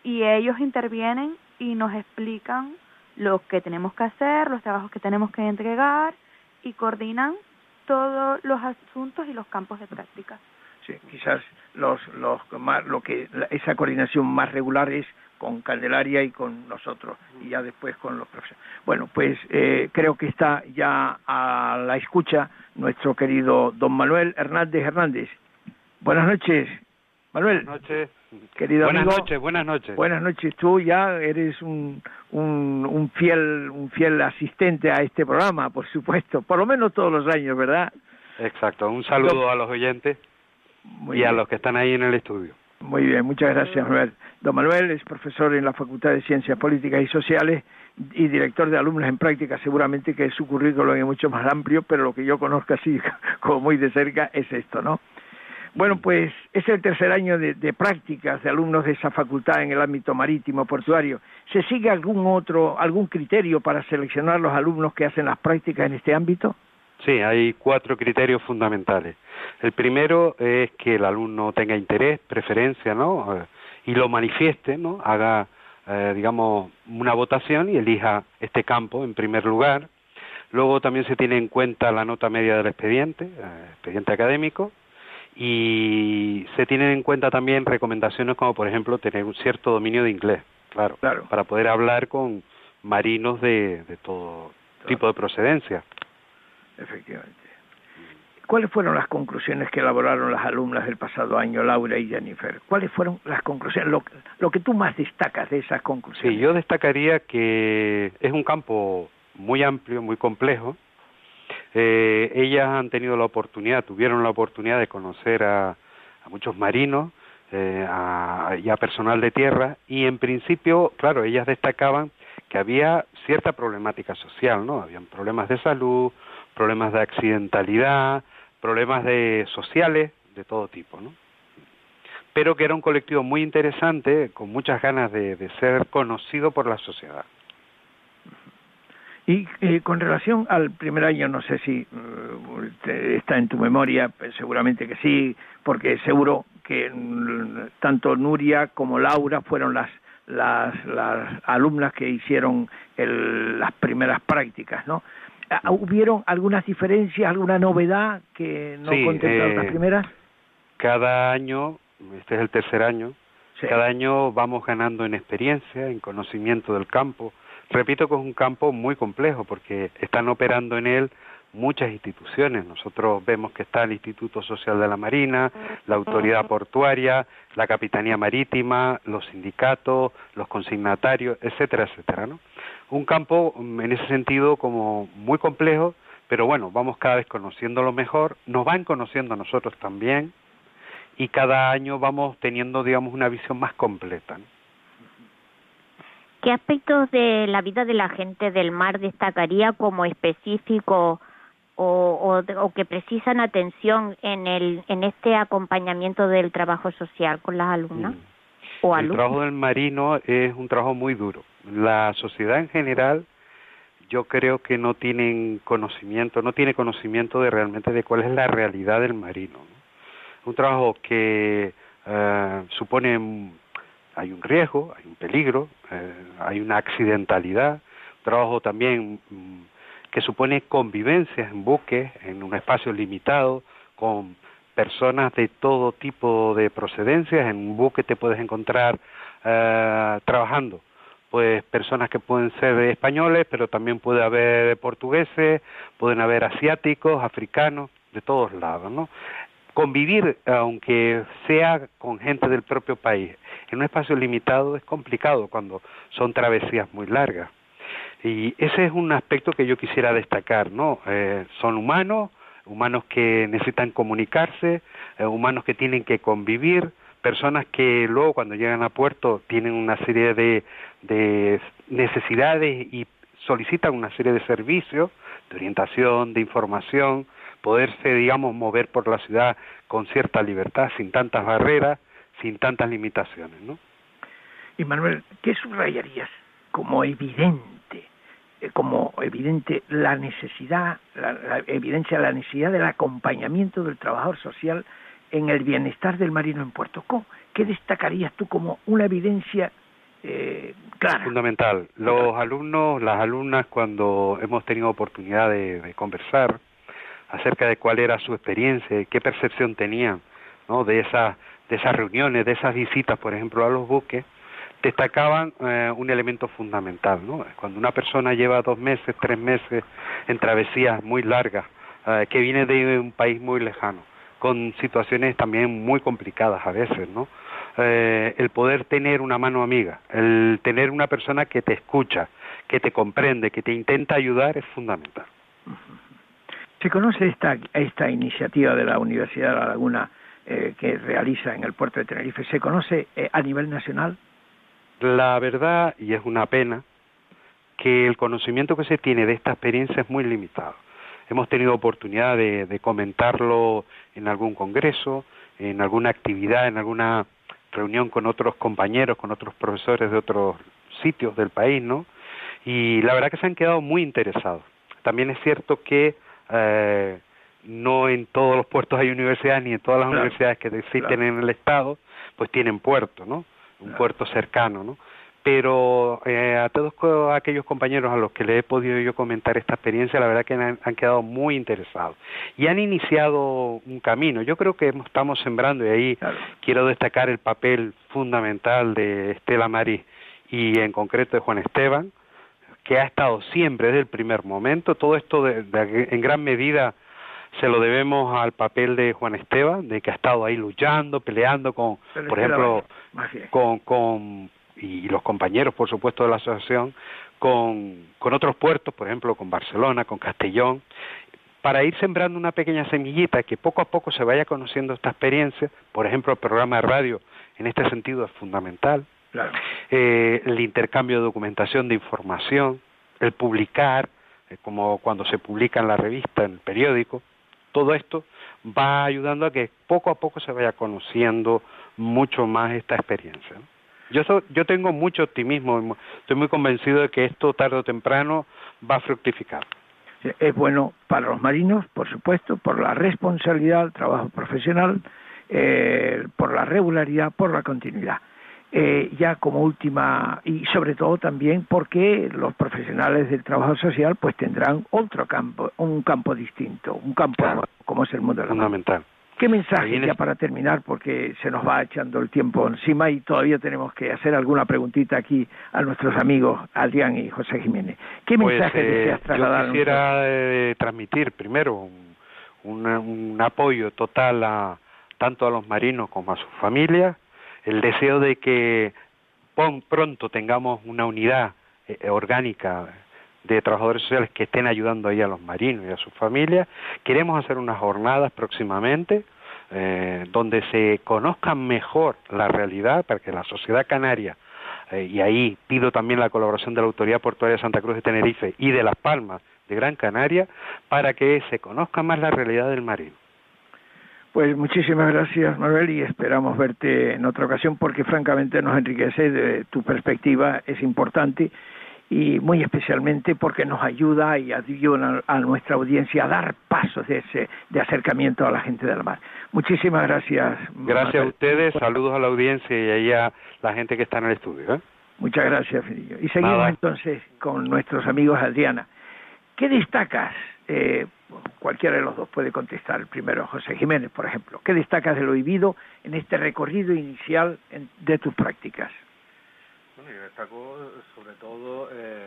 y ellos intervienen y nos explican lo que tenemos que hacer, los trabajos que tenemos que entregar y coordinan todos los asuntos y los campos de práctica. Sí, quizás los, los más, lo que esa coordinación más regular es con Candelaria y con nosotros y ya después con los profesores. Bueno, pues eh, creo que está ya a la escucha nuestro querido don Manuel Hernández Hernández. Buenas noches, Manuel. Buenas noches. Querido buenas amigo, noches, buenas noches. Buenas noches. Tú ya eres un, un, un fiel un fiel asistente a este programa, por supuesto, por lo menos todos los años, ¿verdad? Exacto. Un saludo a los oyentes y a los que están ahí en el estudio. Muy bien, muchas gracias, Manuel. Don Manuel es profesor en la Facultad de Ciencias Políticas y Sociales y director de alumnos en práctica. Seguramente que su currículum es mucho más amplio, pero lo que yo conozco así como muy de cerca es esto, ¿no? Bueno, pues es el tercer año de, de, prácticas de alumnos de esa facultad en el ámbito marítimo portuario. ¿Se sigue algún otro, algún criterio para seleccionar los alumnos que hacen las prácticas en este ámbito? Sí, hay cuatro criterios fundamentales. El primero es que el alumno tenga interés, preferencia, ¿no? Eh, y lo manifieste, ¿no? Haga, eh, digamos, una votación y elija este campo en primer lugar. Luego también se tiene en cuenta la nota media del expediente, eh, expediente académico, y se tienen en cuenta también recomendaciones como, por ejemplo, tener un cierto dominio de inglés, claro, claro. para poder hablar con marinos de, de todo tipo de procedencia. Efectivamente. ¿Cuáles fueron las conclusiones que elaboraron las alumnas del pasado año, Laura y Jennifer? ¿Cuáles fueron las conclusiones, lo, lo, que tú más destacas de esas conclusiones? Sí, yo destacaría que es un campo muy amplio, muy complejo. Eh, ellas han tenido la oportunidad, tuvieron la oportunidad de conocer a, a muchos marinos eh, a, y a personal de tierra y en principio, claro, ellas destacaban que había cierta problemática social, ¿no? Habían problemas de salud, problemas de accidentalidad, problemas de sociales de todo tipo, ¿no? Pero que era un colectivo muy interesante, con muchas ganas de, de ser conocido por la sociedad. Y eh, con relación al primer año, no sé si uh, está en tu memoria, seguramente que sí, porque seguro que uh, tanto Nuria como Laura fueron las, las, las alumnas que hicieron el, las primeras prácticas, ¿no? ¿Hubieron algunas diferencias, alguna novedad que no sí, contemplaron eh, las primeras? cada año, este es el tercer año, cada año vamos ganando en experiencia, en conocimiento del campo. Repito que es un campo muy complejo porque están operando en él muchas instituciones. Nosotros vemos que está el Instituto Social de la Marina, la Autoridad Portuaria, la Capitanía Marítima, los sindicatos, los consignatarios, etcétera, etcétera, ¿no? Un campo en ese sentido como muy complejo, pero bueno, vamos cada vez conociéndolo mejor, nos van conociendo a nosotros también y cada año vamos teniendo, digamos, una visión más completa. ¿Qué aspectos de la vida de la gente del mar destacaría como específico o, o, que precisan atención en, el, en este acompañamiento del trabajo social con las alumnas? Mm. O el trabajo del marino es un trabajo muy duro. La sociedad en general yo creo que no tienen conocimiento, no tiene conocimiento de realmente de cuál es la realidad del marino. Un trabajo que eh, supone hay un riesgo, hay un peligro, eh, hay una accidentalidad, un trabajo también mm, que supone convivencias en buques, en un espacio limitado, con personas de todo tipo de procedencias. En un buque te puedes encontrar eh, trabajando, pues personas que pueden ser españoles, pero también puede haber portugueses, pueden haber asiáticos, africanos, de todos lados, ¿no? Convivir, aunque sea con gente del propio país, en un espacio limitado es complicado cuando son travesías muy largas. Y ese es un aspecto que yo quisiera destacar, ¿no? Eh, son humanos, humanos que necesitan comunicarse, eh, humanos que tienen que convivir, personas que luego cuando llegan a puerto tienen una serie de, de necesidades y solicitan una serie de servicios, de orientación, de información, poderse, digamos, mover por la ciudad con cierta libertad, sin tantas barreras, sin tantas limitaciones, ¿no? Y Manuel, ¿qué subrayarías como evidente como evidente la necesidad, la, evidencia la necesidad del acompañamiento del trabajador social en el bienestar del marino en Puerto Co. ¿Qué destacarías tú como una evidencia eh, clara? Fundamental. Los alumnos, las alumnas, cuando hemos tenido oportunidad de, conversar acerca de cuál era su experiencia, qué percepción tenían ¿no? de, esas, de esas reuniones, de esas visitas, por ejemplo, a los buques, destacaban eh, un elemento fundamental, ¿no? Cuando una persona lleva dos meses, tres meses en travesías muy largas, eh, que viene de un país muy lejano, con situaciones también muy complicadas a veces, ¿no? Eh, el poder tener una mano amiga, el tener una persona que te escucha, que te comprende, que te intenta ayudar es fundamental. ¿Se conoce esta, esta iniciativa de la Universidad de La Laguna que realiza en el puerto de Tenerife? ¿Se conoce a nivel nacional? La verdad, y es una pena, que el conocimiento que se tiene de esta experiencia es muy limitado. Hemos tenido oportunidad de, comentarlo en algún congreso, en alguna actividad, en alguna reunión con otros compañeros, con otros profesores de otros sitios del país, ¿no? Y la verdad que se han quedado muy interesados. También es cierto que eh, no en todos los puertos hay universidades, ni en todas las universidades que existen en el Estado, pues tienen puertos, ¿no? Un puerto cercano, ¿no? Pero eh, a todos aquellos compañeros a los que le he podido yo comentar esta experiencia, la verdad que han, quedado muy interesados y han iniciado un camino. Yo creo que estamos sembrando y ahí quiero destacar el papel fundamental de Estela Marí y en concreto de Juan Esteban, que ha estado siempre desde el primer momento. Todo esto en gran medida se lo debemos al papel de Juan Esteban, de que ha estado ahí luchando, peleando con, por ejemplo, con, con, y los compañeros, por supuesto, de la asociación, con, con otros puertos, por ejemplo, con Barcelona, con Castellón, para ir sembrando una pequeña semillita que poco a poco se vaya conociendo esta experiencia. Por ejemplo, el programa de radio en este sentido es fundamental. Eh, el intercambio de documentación, de información, el publicar, eh, como cuando se publica en la revista, en el periódico, todo esto va ayudando a que poco a poco se vaya conociendo mucho más esta experiencia. Yo, yo tengo mucho optimismo, estoy muy convencido de que esto tarde o temprano va a fructificar. Es bueno para los marinos, por supuesto, por la responsabilidad, el trabajo profesional, eh, por la regularidad, por la continuidad. Eh, ya como última y sobre todo también porque los profesionales del trabajo social pues tendrán otro campo, un campo distinto, un campo como es el mundo fundamental. ¿Qué mensaje ya para terminar? Porque se nos va echando el tiempo encima y todavía tenemos que hacer alguna preguntita aquí a nuestros amigos Adrián y José Jiménez. ¿Qué pues, mensaje eh, deseas trasladar? Yo quisiera eh, transmitir primero un, un, apoyo total a tanto a los marinos como a sus familias, el deseo de que pronto tengamos una unidad eh, orgánica de trabajadores sociales que estén ayudando ahí a los marinos y a sus familias. Queremos hacer unas jornadas próximamente eh, donde se conozcan mejor la realidad para que la sociedad canaria, eh, y ahí pido también la colaboración de la Autoridad Portuaria de Santa Cruz de Tenerife y de Las Palmas de Gran Canaria, para que se conozca más la realidad del marino. Pues muchísimas gracias, Manuel, y esperamos verte en otra ocasión porque francamente nos enriquece, de, tu perspectiva es importante y muy especialmente porque nos ayuda y ayuda a nuestra audiencia a dar pasos de, ese, de acercamiento a la gente del mar. Muchísimas gracias. Gracias a ustedes, saludos a la audiencia y ahí a la gente que está en el estudio. ¿eh? Muchas gracias, Fidillo. Y seguimos entonces con nuestros amigos Adriana. ¿Qué destacas? Eh, cualquiera de los dos puede contestar. El primero, José Jiménez, por ejemplo. ¿Qué destacas de lo vivido en este recorrido inicial de tus prácticas? Bueno, yo destaco sobre todo eh,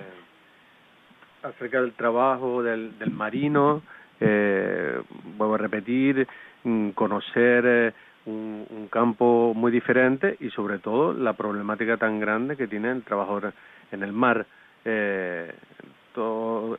acerca del trabajo del, del marino, eh, vuelvo a repetir, mm, conocer eh, un, un, campo muy diferente y sobre todo la problemática tan grande que tiene el trabajador en el mar. Eh,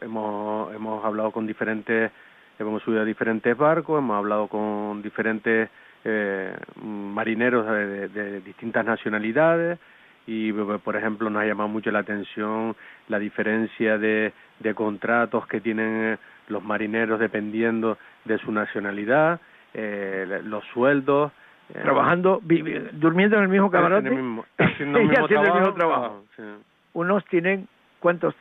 hemos hablado con diferentes, hemos subido a diferentes barcos, hemos hablado con diferentes eh, marineros de, de distintas nacionalidades, y por ejemplo nos ha llamado mucho la atención la diferencia de, de contratos que tienen los marineros dependiendo de su nacionalidad, eh, los sueldos. Eh, Trabajando, durmiendo en el mismo camarote, haciendo el mismo trabajo. Unos tienen ¿Cuántos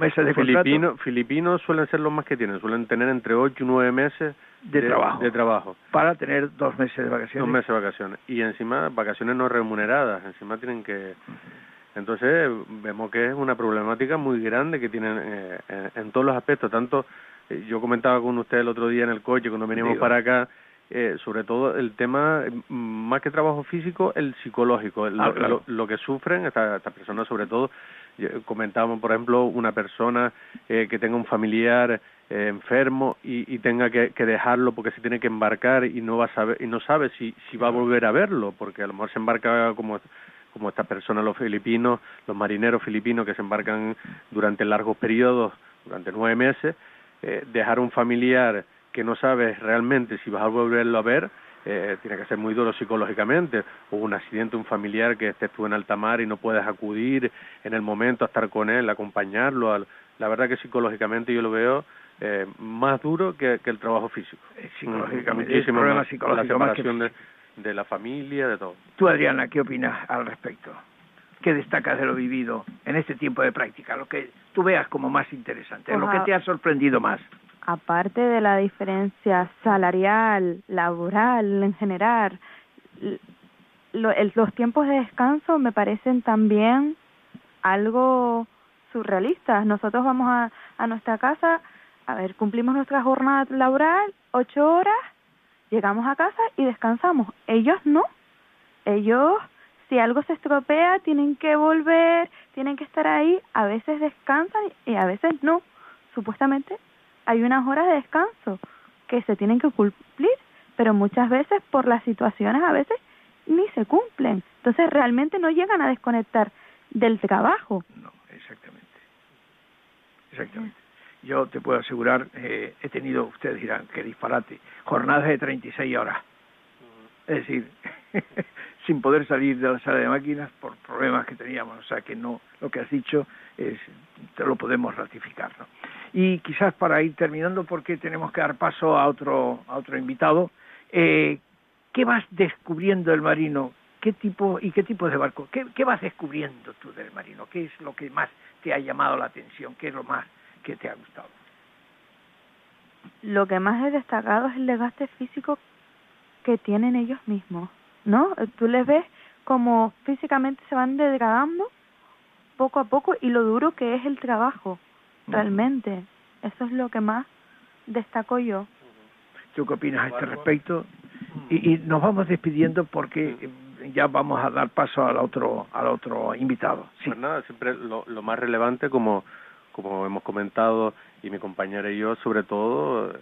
meses de Filipino, Filipinos suelen ser los más que tienen, suelen tener entre 8 y 9 meses de, trabajo. de trabajo. Para tener dos meses de vacaciones. Dos meses de vacaciones. Y encima vacaciones no remuneradas, encima tienen que... Entonces vemos que es una problemática muy grande que tienen eh, en, todos los aspectos. Tanto, eh, yo comentaba con usted el otro día en el coche cuando veníamos para acá, eh, sobre todo el tema, más que trabajo físico, el psicológico, ah, lo, que sufren estas personas, sobre todo comentábamos, por ejemplo, una persona eh, que tenga un familiar eh, enfermo y, y tenga que, dejarlo porque se tiene que embarcar y no va a saber y no sabe si, si va a volver a verlo porque a lo mejor se embarca como como estas personas los filipinos los marineros filipinos que se embarcan durante largos periodos durante nueve meses eh, dejar un familiar que no sabe realmente si va a volverlo a ver eh, tiene que ser muy duro psicológicamente, o un accidente, un familiar que estés tú en alta mar y no puedes acudir en el momento a estar con él, acompañarlo, la verdad que psicológicamente yo lo veo eh, más duro que, que el trabajo físico. Eh, psicológicamente, es problema psicológico. La separación de, de la familia, de todo. Tú, Adriana, ¿qué opinas al respecto? ¿Qué destacas de lo vivido en este tiempo de práctica? Lo que tú veas como más interesante, lo que te ha sorprendido más aparte de la diferencia salarial, laboral en general, los tiempos de descanso me parecen también algo surrealistas. Nosotros vamos a, a nuestra casa, a ver, cumplimos nuestra jornada laboral, ocho horas, llegamos a casa y descansamos. Ellos no. Ellos, si algo se estropea, tienen que volver, tienen que estar ahí. A veces descansan y a veces no. Supuestamente hay unas horas de descanso que se tienen que cumplir, pero muchas veces por las situaciones a veces ni se cumplen. Entonces realmente no llegan a desconectar del trabajo. No, exactamente. Exactamente. Yo te puedo asegurar, eh, he tenido, ustedes dirán, que disparate, jornadas de 36 horas. Es decir, sin poder salir de la sala de máquinas por problemas que teníamos. O sea que no, lo que has dicho es, te lo podemos ratificar. ¿no? Y quizás para ir terminando, porque tenemos que dar paso a otro, a otro invitado, eh, ¿qué vas descubriendo del marino? ¿Qué tipo y qué tipo de barco? ¿Qué, ¿Qué vas descubriendo tú del marino? ¿Qué es lo que más te ha llamado la atención? ¿Qué es lo más que te ha gustado? Lo que más he destacado es el desgaste físico que tienen ellos mismos, ¿no? Tú les ves como físicamente se van degradando poco a poco y lo duro que es el trabajo realmente. Eso es lo que más destaco yo. ¿Tú qué opinas a este respecto? Y, nos vamos despidiendo porque ya vamos a dar paso al otro al otro invitado. Sí. Pues nada, siempre lo, lo más relevante como como hemos comentado y mi compañera y yo, sobre todo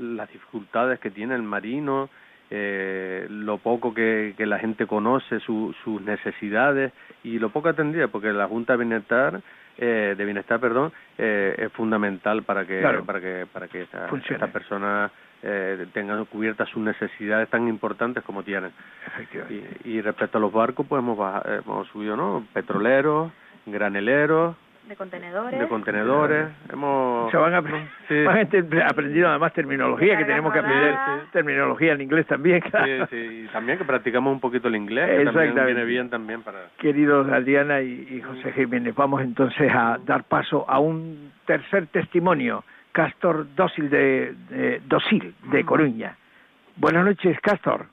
las dificultades que tiene el marino, eh, lo poco que, que la gente conoce, su, sus necesidades y lo poco atendida, porque la Junta de Bienestar, eh, de Bienestar, perdón, eh, es fundamental para que para que para que esta, esta persona eh, tengan cubiertas sus necesidades tan importantes como tienen. Y, y respecto a los barcos, pues hemos, hemos subido, ¿no? Petroleros, graneleros, de contenedores. De contenedores. Hemos... Se van, a, aprendido además terminología, que tenemos que aprender terminología en inglés también. Sí, sí, y también que practicamos un poquito el inglés, que también viene bien también para... Queridos Adriana y, José Jiménez, vamos entonces a dar paso a un tercer testimonio. Castor Dócil de, de Dócil, de Coruña. Buenas noches, Castor.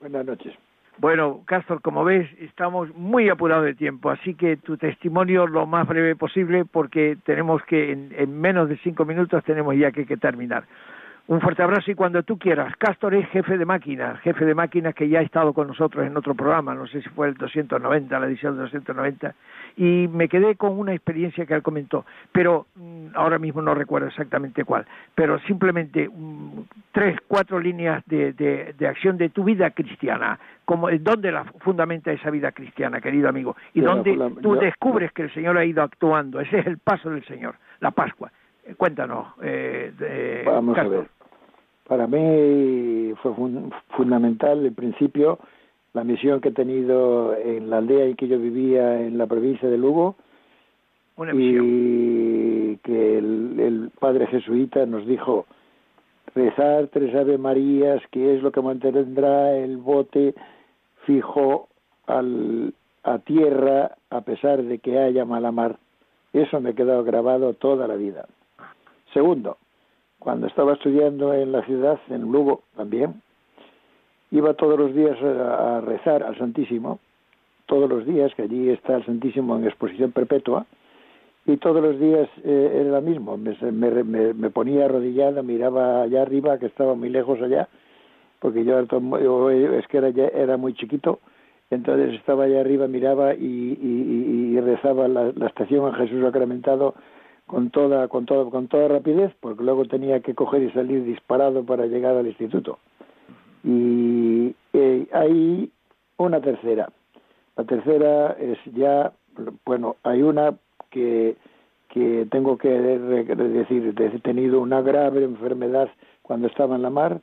Buenas noches. Bueno, Castor, como ves, estamos muy apurados de tiempo, así que tu testimonio lo más breve posible porque tenemos que, en, menos de cinco minutos, tenemos ya que, que terminar. Un fuerte abrazo y cuando tú quieras. Castor es jefe de máquinas, jefe de máquinas que ya ha estado con nosotros en otro programa, no sé si fue el 290, la edición 290, y me quedé con una experiencia que él comentó, pero mm, ahora mismo no recuerdo exactamente cuál, pero simplemente mm, tres, cuatro líneas de, de, acción de tu vida cristiana, como dónde la fundamenta esa vida cristiana, querido amigo, y dónde tú descubres que el Señor ha ido actuando, ese es el paso del Señor, la Pascua. Cuéntanos. Eh, Vamos a ver. Para mí fue fundamental el principio la misión que he tenido en la aldea en que yo vivía en la provincia de Lugo y que el, padre jesuita nos dijo rezar tres Ave Marías que es lo que mantendrá el bote fijo al, a tierra a pesar de que haya mala mar. Eso me ha quedado grabado toda la vida. Segundo, cuando estaba estudiando en la ciudad, en Lugo también, iba todos los días a, rezar al Santísimo, todos los días, que allí está el Santísimo en exposición perpetua, y todos los días eh, era lo mismo, me, me, ponía arrodillado, miraba allá arriba, que estaba muy lejos allá, porque yo, es que era, era muy chiquito, entonces estaba allá arriba, miraba y, rezaba la, estación a Jesús sacramentado con toda, con toda, con toda rapidez, porque luego tenía que coger y salir disparado para llegar al instituto. Y eh, hay una tercera. La tercera es ya, bueno, hay una que, que tengo que decir, he tenido una grave enfermedad cuando estaba en la mar,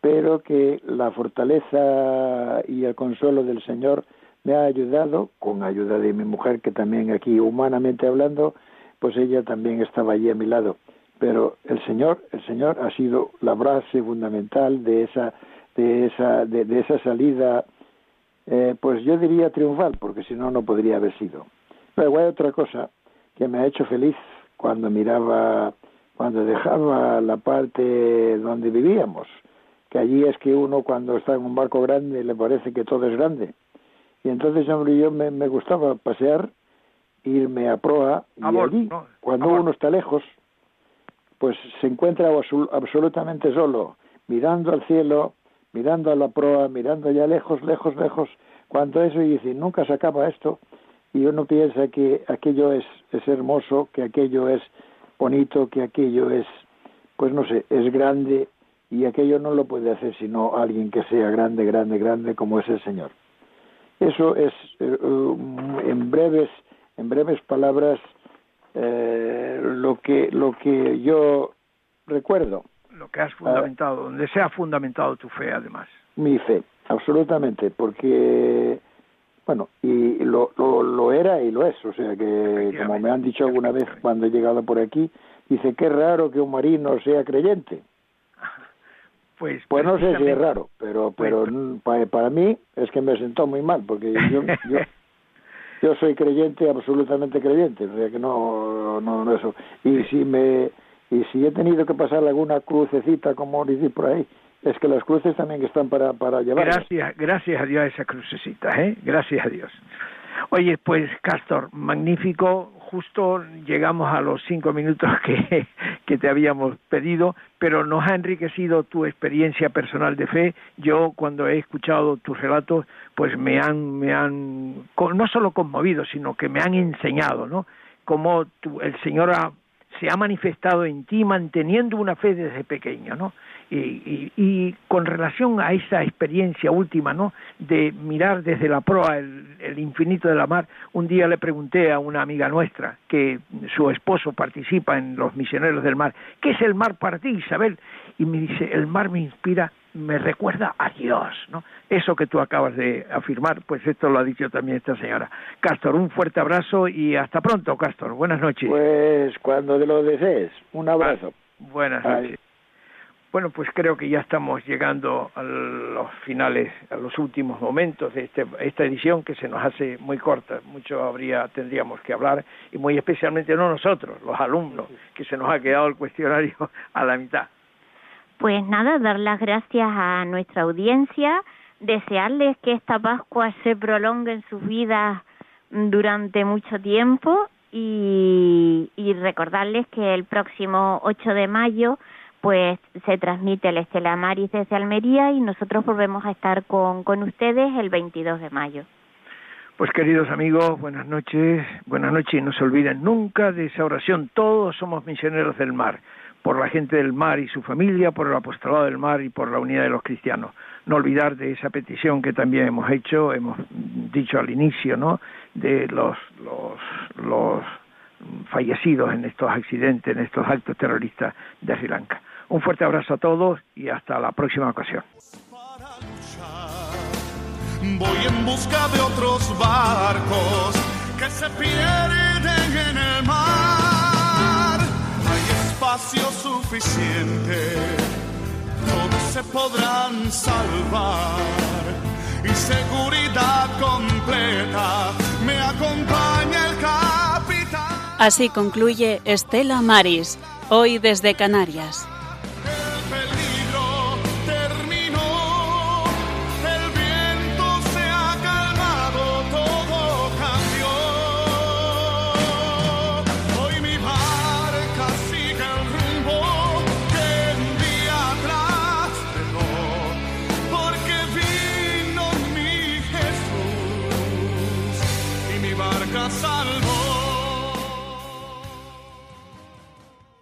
pero que la fortaleza y el consuelo del Señor me ha ayudado, con ayuda de mi mujer, que también aquí, humanamente hablando, pues ella también estaba allí a mi lado. Pero el Señor, el Señor ha sido la base fundamental de esa de esa, de, esa salida, eh, pues yo diría triunfal, porque si no, no podría haber sido. Pero hay otra cosa que me ha hecho feliz cuando miraba, cuando dejaba la parte donde vivíamos, que allí es que uno cuando está en un barco grande le parece que todo es grande. Y entonces, hombre, yo me, me gustaba pasear, irme a proa, y allí, cuando uno está lejos, pues se encuentra absolutamente solo, mirando al cielo, mirando a la proa, mirando allá lejos, lejos, lejos, cuando eso y dice, nunca se acaba esto, y uno piensa que aquello es, es hermoso, que aquello es bonito, que aquello es, pues no sé, es grande, y aquello no lo puede hacer sino alguien que sea grande, grande, grande, como es el Señor. Eso es, eh, um, en breves, en breves palabras, eh, lo que lo que yo recuerdo lo que has fundamentado, donde se ha fundamentado tu fe además. Mi fe, absolutamente, porque, bueno, y lo, lo, lo era y lo es, o sea que, como me han dicho alguna vez cuando he llegado por aquí, dice, qué raro que un marino sea creyente. Pues, pues no sé si es raro, pero pues, pero para, mí es que me sentó muy mal, porque yo, yo, yo soy creyente, absolutamente creyente, o sea que no, no, no eso. Y si me y si he tenido que pasar alguna crucecita, como dice por ahí, es que las cruces también están para, para llevar. Gracias, gracias a Dios esa crucecita, ¿eh? Gracias a Dios. Oye, pues Castor, magnífico, justo llegamos a los cinco minutos que, que te habíamos pedido, pero nos ha enriquecido tu experiencia personal de fe. Yo cuando he escuchado tus relatos, pues me han, me han no solo conmovido, sino que me han enseñado, ¿no? Cómo el Señor se ha manifestado en ti manteniendo una fe desde pequeño, ¿no? Y, y, con relación a esa experiencia última, ¿no? De mirar desde la proa el, el, infinito de la mar, un día le pregunté a una amiga nuestra que su esposo participa en los misioneros del mar, ¿qué es el mar para ti, Isabel? Y me dice, el mar me inspira, me recuerda a Dios, ¿no? Eso que tú acabas de afirmar, pues esto lo ha dicho también esta señora. Castor, un fuerte abrazo y hasta pronto, Castor. Buenas noches. Pues cuando te lo desees, un abrazo. Buenas noches. Bueno, pues creo que ya estamos llegando a los finales, a los últimos momentos de este, esta edición que se nos hace muy corta. Mucho habría, tendríamos que hablar y muy especialmente no nosotros, los alumnos, que se nos ha quedado el cuestionario a la mitad. Pues nada, dar las gracias a nuestra audiencia, desearles que esta Pascua se prolongue en sus vidas durante mucho tiempo y, y recordarles que el próximo 8 de mayo pues se transmite el Estela Maris desde Almería y nosotros volvemos a estar con, con ustedes el 22 de mayo. Pues queridos amigos, buenas noches, buenas noches y no se olviden nunca de esa oración, todos somos misioneros del mar, por la gente del mar y su familia, por el apostolado del mar y por la unidad de los cristianos. No olvidar de esa petición que también hemos hecho, hemos dicho al inicio, ¿no? De los, los, los fallecidos en estos accidentes, en estos actos terroristas de Sri Lanka. Un fuerte abrazo a todos y hasta la próxima ocasión. Voy en busca de otros barcos que se pierden en el mar. Hay espacio suficiente, todos se podrán salvar. Y seguridad completa me acompaña el capitán. Así concluye Estela Maris, hoy desde Canarias.